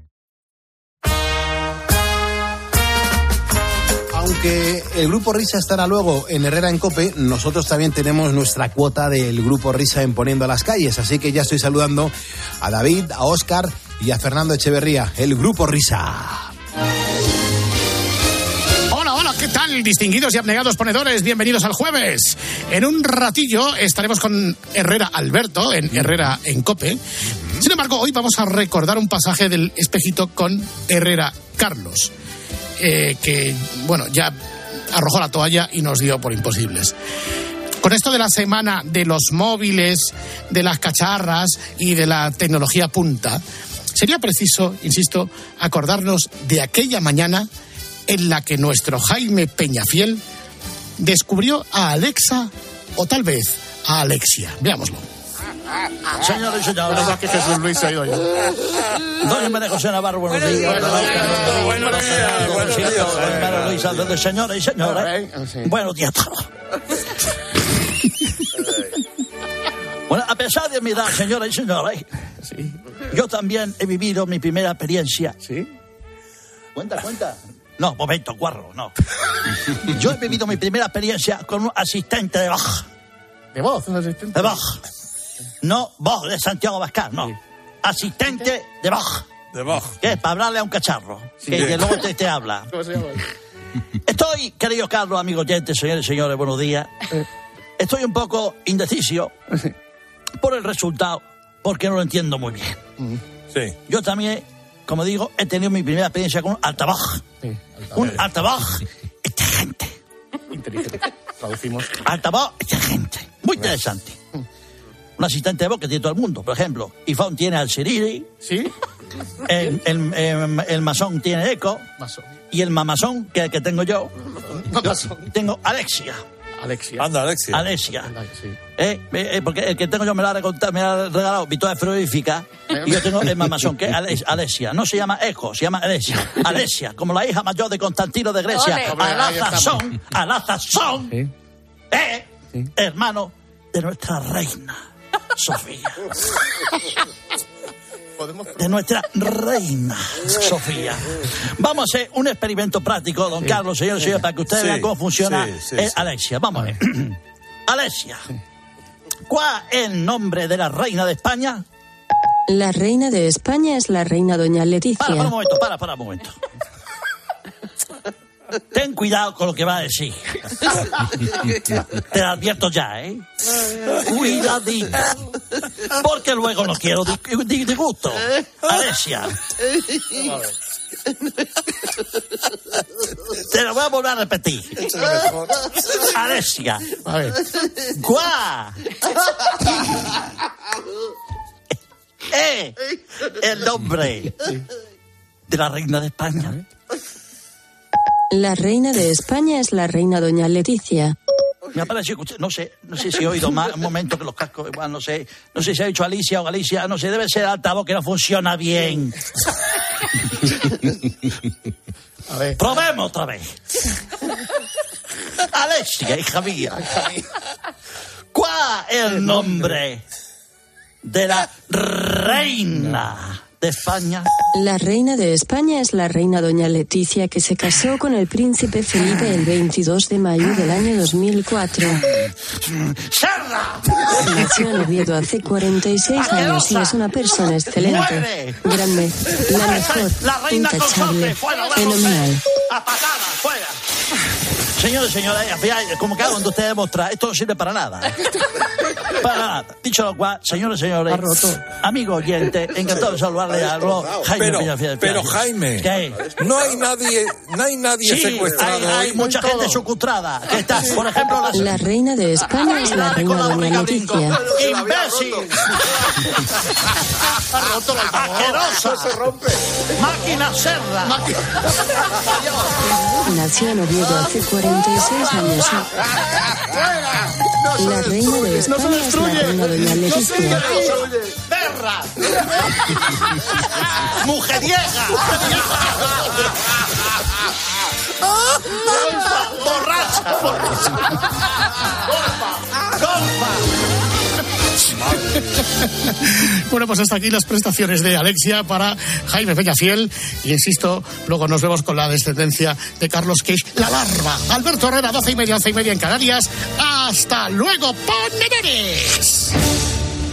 Aunque el grupo Risa estará luego en Herrera en Cope, nosotros también tenemos nuestra cuota del grupo Risa en Poniendo a las Calles. Así que ya estoy saludando a David, a Óscar y a Fernando Echeverría, el grupo Risa. Hola, hola, ¿qué tal, distinguidos y abnegados ponedores? Bienvenidos al jueves. En un ratillo estaremos con Herrera Alberto, en Herrera en Cope. Sin embargo, hoy vamos a recordar un pasaje del espejito con Herrera Carlos, eh, que, bueno, ya arrojó la toalla y nos dio por imposibles. Con esto de la semana de los móviles, de las cacharras y de la tecnología punta, sería preciso, insisto, acordarnos de aquella mañana en la que nuestro Jaime Peñafiel descubrió a Alexa o tal vez a Alexia. Veámoslo. Señores y señores. Mal que Jesús Luis se ha ido ya. Doña María José Navarro, buenos días. Buenos días. Buenos días. María Luisa, de señoras y señores. Buenos días a todos. Bueno, a pesar de mi edad, señoras y señores, yo también he vivido mi primera experiencia. ¿Sí? Cuenta, cuenta. No, momento, guarro, no. Yo he vivido mi primera experiencia con un asistente de voz. ¿De voz? ¿Un asistente? De voz. No voz de Santiago Bascar, no. Asistente de voz. De voz. Que es para hablarle a un cacharro. Que, Sí. que luego te, te habla. *laughs* ¿Cómo se llama? Estoy, querido Carlos, amigos oyentes, señores y señores, buenos días. Estoy un poco indeciso por el resultado, porque no lo entiendo muy bien. Sí. Yo también, como digo, he tenido mi primera experiencia con un altavoz. Un altavoz *laughs* Inteligente. Traducimos. altavoz inteligente. Muy interesante. Un asistente de voz que tiene todo el mundo. Por ejemplo, iPhone tiene al. ¿Sí? El, el, el- el masón tiene Echo. Y el mamazón, que es el que tengo yo, *laughs* yo tengo Alexia. Alexia. Anda, Alexia. Alexia. Eh, eh, eh, porque el que tengo yo me la ha, recortado- me la ha regalado Victoria Frigorífica y yo tengo el mamazón, que es Ale- Alexia. No se llama Eco, se llama Alexia. *laughs* Alexia, como la hija mayor de Constantino de Grecia. Alazazón, Alazazón, eh, hermano de nuestra reina, Sofía. de nuestra reina Sofía. Vamos a hacer un experimento práctico, don Carlos, señor y señores, para que ustedes Sí, vean cómo funciona sí, sí, eh, sí. Alexia. Vamos a ver. *clears throat* Alexia, ¿cuál es el nombre de la reina de España? La reina de España es la reina doña Para, Leticia. para un momento, para, para un momento. *laughs* Ten cuidado con lo que va a decir. *laughs* Te lo advierto ya, ¿eh? Cuidadito. Porque luego no quiero di- di- disgusto. Alexia. Te lo voy a volver a repetir. Alexia. A ver. ¡Guau! *laughs* ¡Eh! El nombre de la reina de España. La reina de España es la reina doña Leticia. Me ha parecido que usted, no sé, no sé si he oído más, un momento que los cascos, igual no sé, no sé si ha dicho Alicia o Galicia, no sé, debe ser altavoz que no funciona bien. A ver. Probemos otra vez. Alexia, hija mía. ¿Cuál es el nombre de la reina de España? La reina de España es la reina doña Leticia que se casó con el príncipe Felipe el 22 de mayo del año 2004. ¡Serra! Nació en Oviedo hace 46 años y es una persona excelente, grande, la mejor, La reina intachable, fenomenal. A fuera. Señores y señores, al final, como que cuando ustedes demostrar, esto no sirve para nada. Para nada. Dicho lo cual, señores y señores, amigo oyente, encantado de saludarle a los Jaime Pero, pero Jaime, ¿Qué? no hay nadie, no hay nadie Sí, secuestrado hay, hay mucha gente secuestrada. Que está, por ejemplo, la, La reina de España es la reina doña Leticia. ¡Imbécil! ¡Asquerosa! se rompe! ¡Máquina cerda! Nació en Oviedo hace 46 96 años. La reina de España es la reina doña Leticia. ¡Perra! *laughs* ¡Mujeriega! ¡Borracha! ¡Borracha! ¡Golfa! *laughs* Bueno, pues hasta aquí las prestaciones de Alexia para Jaime Peñafiel. Y insisto, luego nos vemos con la descendencia de Carlos Cage, la larva. Alberto Herrera, 12 y media, 11 y media en Canarias. ¡Hasta luego, ponedores!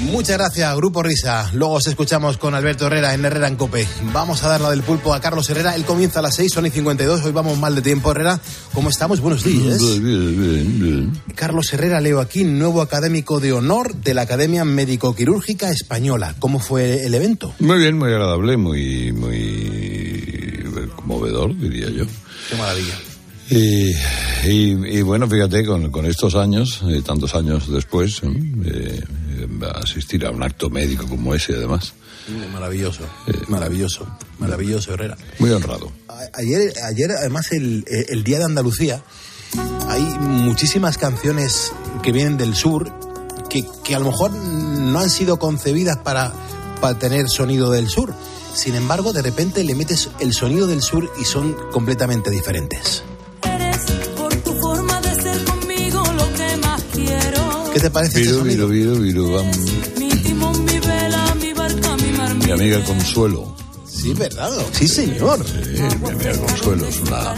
Muchas gracias, Grupo Risa. Luego os escuchamos con Alberto Herrera en Herrera en Cope. Vamos a dar la del pulpo a Carlos Herrera. Él comienza a las 6, son y 52. Hoy vamos mal de tiempo, Herrera. ¿Cómo estamos? Buenos días. Bien, bien, bien. Carlos Herrera Leo aquí, nuevo académico de honor de la Academia Médico-Quirúrgica Española. ¿Cómo fue el evento? Muy bien, muy agradable, muy, muy conmovedor, diría yo. Qué maravilla. Y, y, y bueno, fíjate, con, con estos años, eh, tantos años después, ¿eh? Eh, asistir a un acto médico como ese, además. Maravilloso, maravilloso, maravilloso, Herrera. Muy honrado. A- Ayer, ayer además, el, el Día de Andalucía, hay muchísimas canciones que vienen del sur que, que a lo mejor no han sido concebidas para, para tener sonido del sur. Sin embargo, de repente le metes el sonido del sur y son completamente diferentes. ¿Qué te parece este Viru, sonido? viru, viru, viru, vamos. Mi amiga Consuelo. Sí, ¿verdad? Sí, señor. Sí, mi amiga Consuelo es una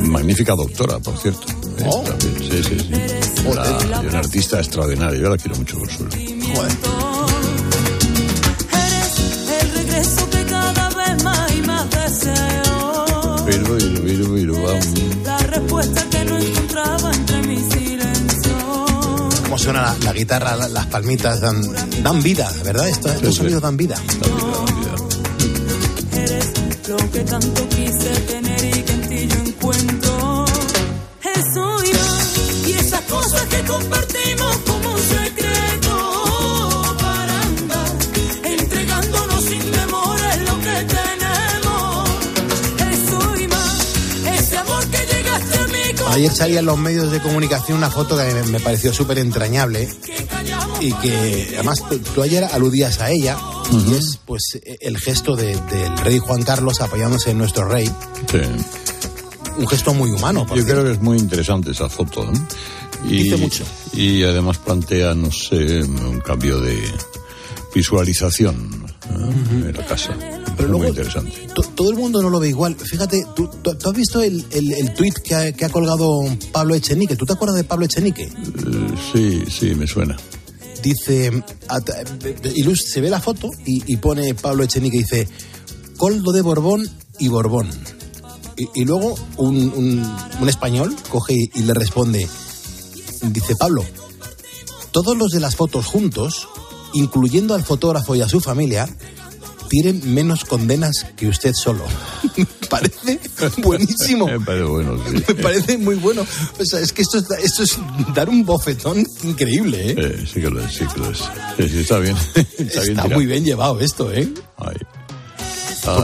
magnífica doctora, por cierto. Oh. Sí, sí, sí. Una, y una artista extraordinaria. Yo la quiero mucho, Consuelo. Viru, viru, viru, viru, vamos. La respuesta que Suena la, la guitarra, la- las palmitas, dan, dan vida, ¿verdad? Estos, estos sí. sonidos dan vida. Lo que tanto quise tener y que en ti yo encuentro. Eso y más. Y esas cosas que compartimos Ayer salía en los medios de comunicación una foto que me, pareció súper entrañable y que además tú, tú ayer aludías a ella y es pues el gesto de- del rey Juan Carlos apoyándose en nuestro rey. Sí. Un gesto muy humano. por Yo cierto. creo que es muy interesante esa foto. ¿eh? Y, Dice mucho. Y además plantea, no sé, un cambio de visualización. En la casa. Pero Es muy luego- interesante. To- Todo el mundo no lo ve igual. Fíjate, ¿tú, tú- tú has visto el, el, el tuit que ha, que ha colgado Pablo Echenique? ¿Tú te acuerdas de Pablo Echenique? Eh, sí, sí, me suena. dice, se ve la foto y, y pone Pablo Echenique, dice, coldo de Borbón y Borbón. Y, y luego un, un- un español coge y, y le responde, dice Pablo, todos los de las fotos juntos, incluyendo al fotógrafo y a su familia, tienen menos condenas que usted solo. *laughs* Me parece buenísimo. *laughs* Me parece bueno, sí. *laughs* Me parece muy bueno. O sea, es que esto es, esto es dar un bofetón increíble, ¿eh? Eh, sí que lo es, sí que lo es. Sí, sí, está bien. está bien Está tirado. muy bien llevado esto, ¿eh? Ay.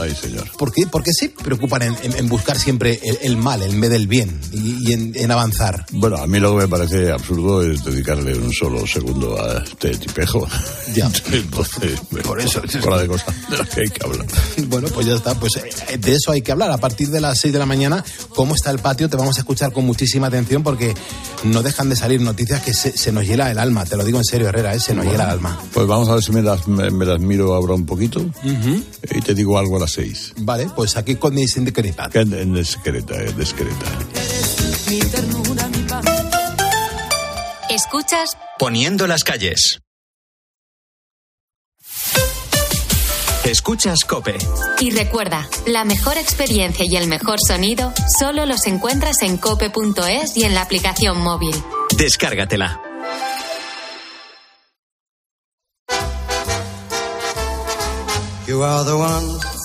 Ay, señor. ¿Por qué, por qué se preocupan en, en- en buscar siempre el, el mal en vez del bien y, y en, en avanzar? Bueno, a mí lo que me parece absurdo es dedicarle un solo segundo a este tipejo. Ya. *laughs* Entonces, *laughs* Por eso. Fuera de cosas de las que hay que hablar. Bueno, pues ya está. Pues eh, de eso hay que hablar. A partir de las 6 de la mañana, ¿cómo está el patio? Te vamos a escuchar con muchísima atención porque no dejan de salir noticias que se, se nos hiela el alma. Te lo digo en serio, Herrera, ¿eh? se nos hiela el alma. Pues vamos a ver si me las, me, me las miro ahora un poquito y te digo algo a las seis. Vale, pues aquí con mi. Que en discreta, discreta. mi ternura, mi paz. Escuchas Poniendo las calles. Escuchas Cope. y recuerda, la mejor experiencia y el mejor sonido solo los encuentras en cope.es y en la aplicación móvil. Descárgatela. You are the one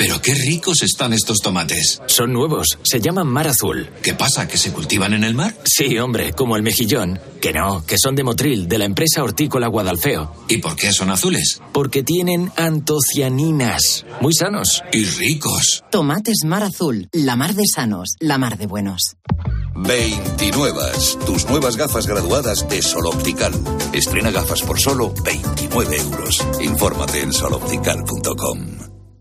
Pero qué ricos están estos tomates. Son nuevos, se llaman mar azul. ¿Qué pasa? ¿Que se cultivan en el mar? Sí, hombre, como el mejillón. Que no, que son de Motril, de la empresa hortícola Guadalfeo. ¿Y por qué son azules? Porque tienen antocianinas. Muy sanos. Y ricos. Tomates mar azul, la mar de sanos, la mar de buenos. 29. Tus nuevas gafas graduadas de Sol Optical. Estrena gafas por solo 29 euros. Infórmate en soloptical.com.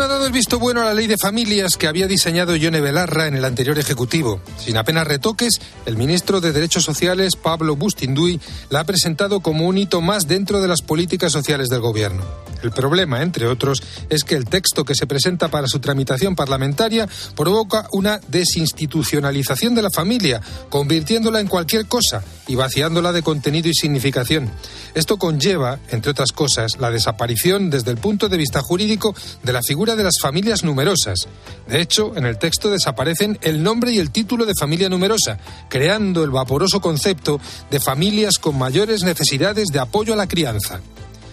El gobierno ha dado el visto bueno a la ley de familias que había diseñado Yone Belarra en el anterior ejecutivo. Sin apenas retoques, el ministro de Derechos Sociales, Pablo Bustinduy, la ha presentado como un hito más dentro de las políticas sociales del gobierno. El problema, entre otros, es que el texto que se presenta para su tramitación parlamentaria provoca una desinstitucionalización de la familia, convirtiéndola en cualquier cosa y vaciándola de contenido y significación. Esto conlleva, entre otras cosas, la desaparición desde el punto de vista jurídico de la figura de familias numerosas. De hecho, en el texto desaparecen el nombre y el título de familia numerosa, creando el vaporoso concepto de familias con mayores necesidades de apoyo a la crianza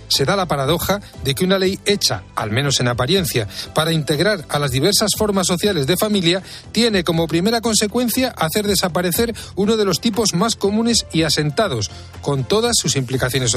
se da la paradoja de que una ley hecha, al menos en apariencia, para integrar a las diversas formas sociales de familia, tiene como primera consecuencia hacer desaparecer uno de los tipos más comunes y asentados, con todas sus implicaciones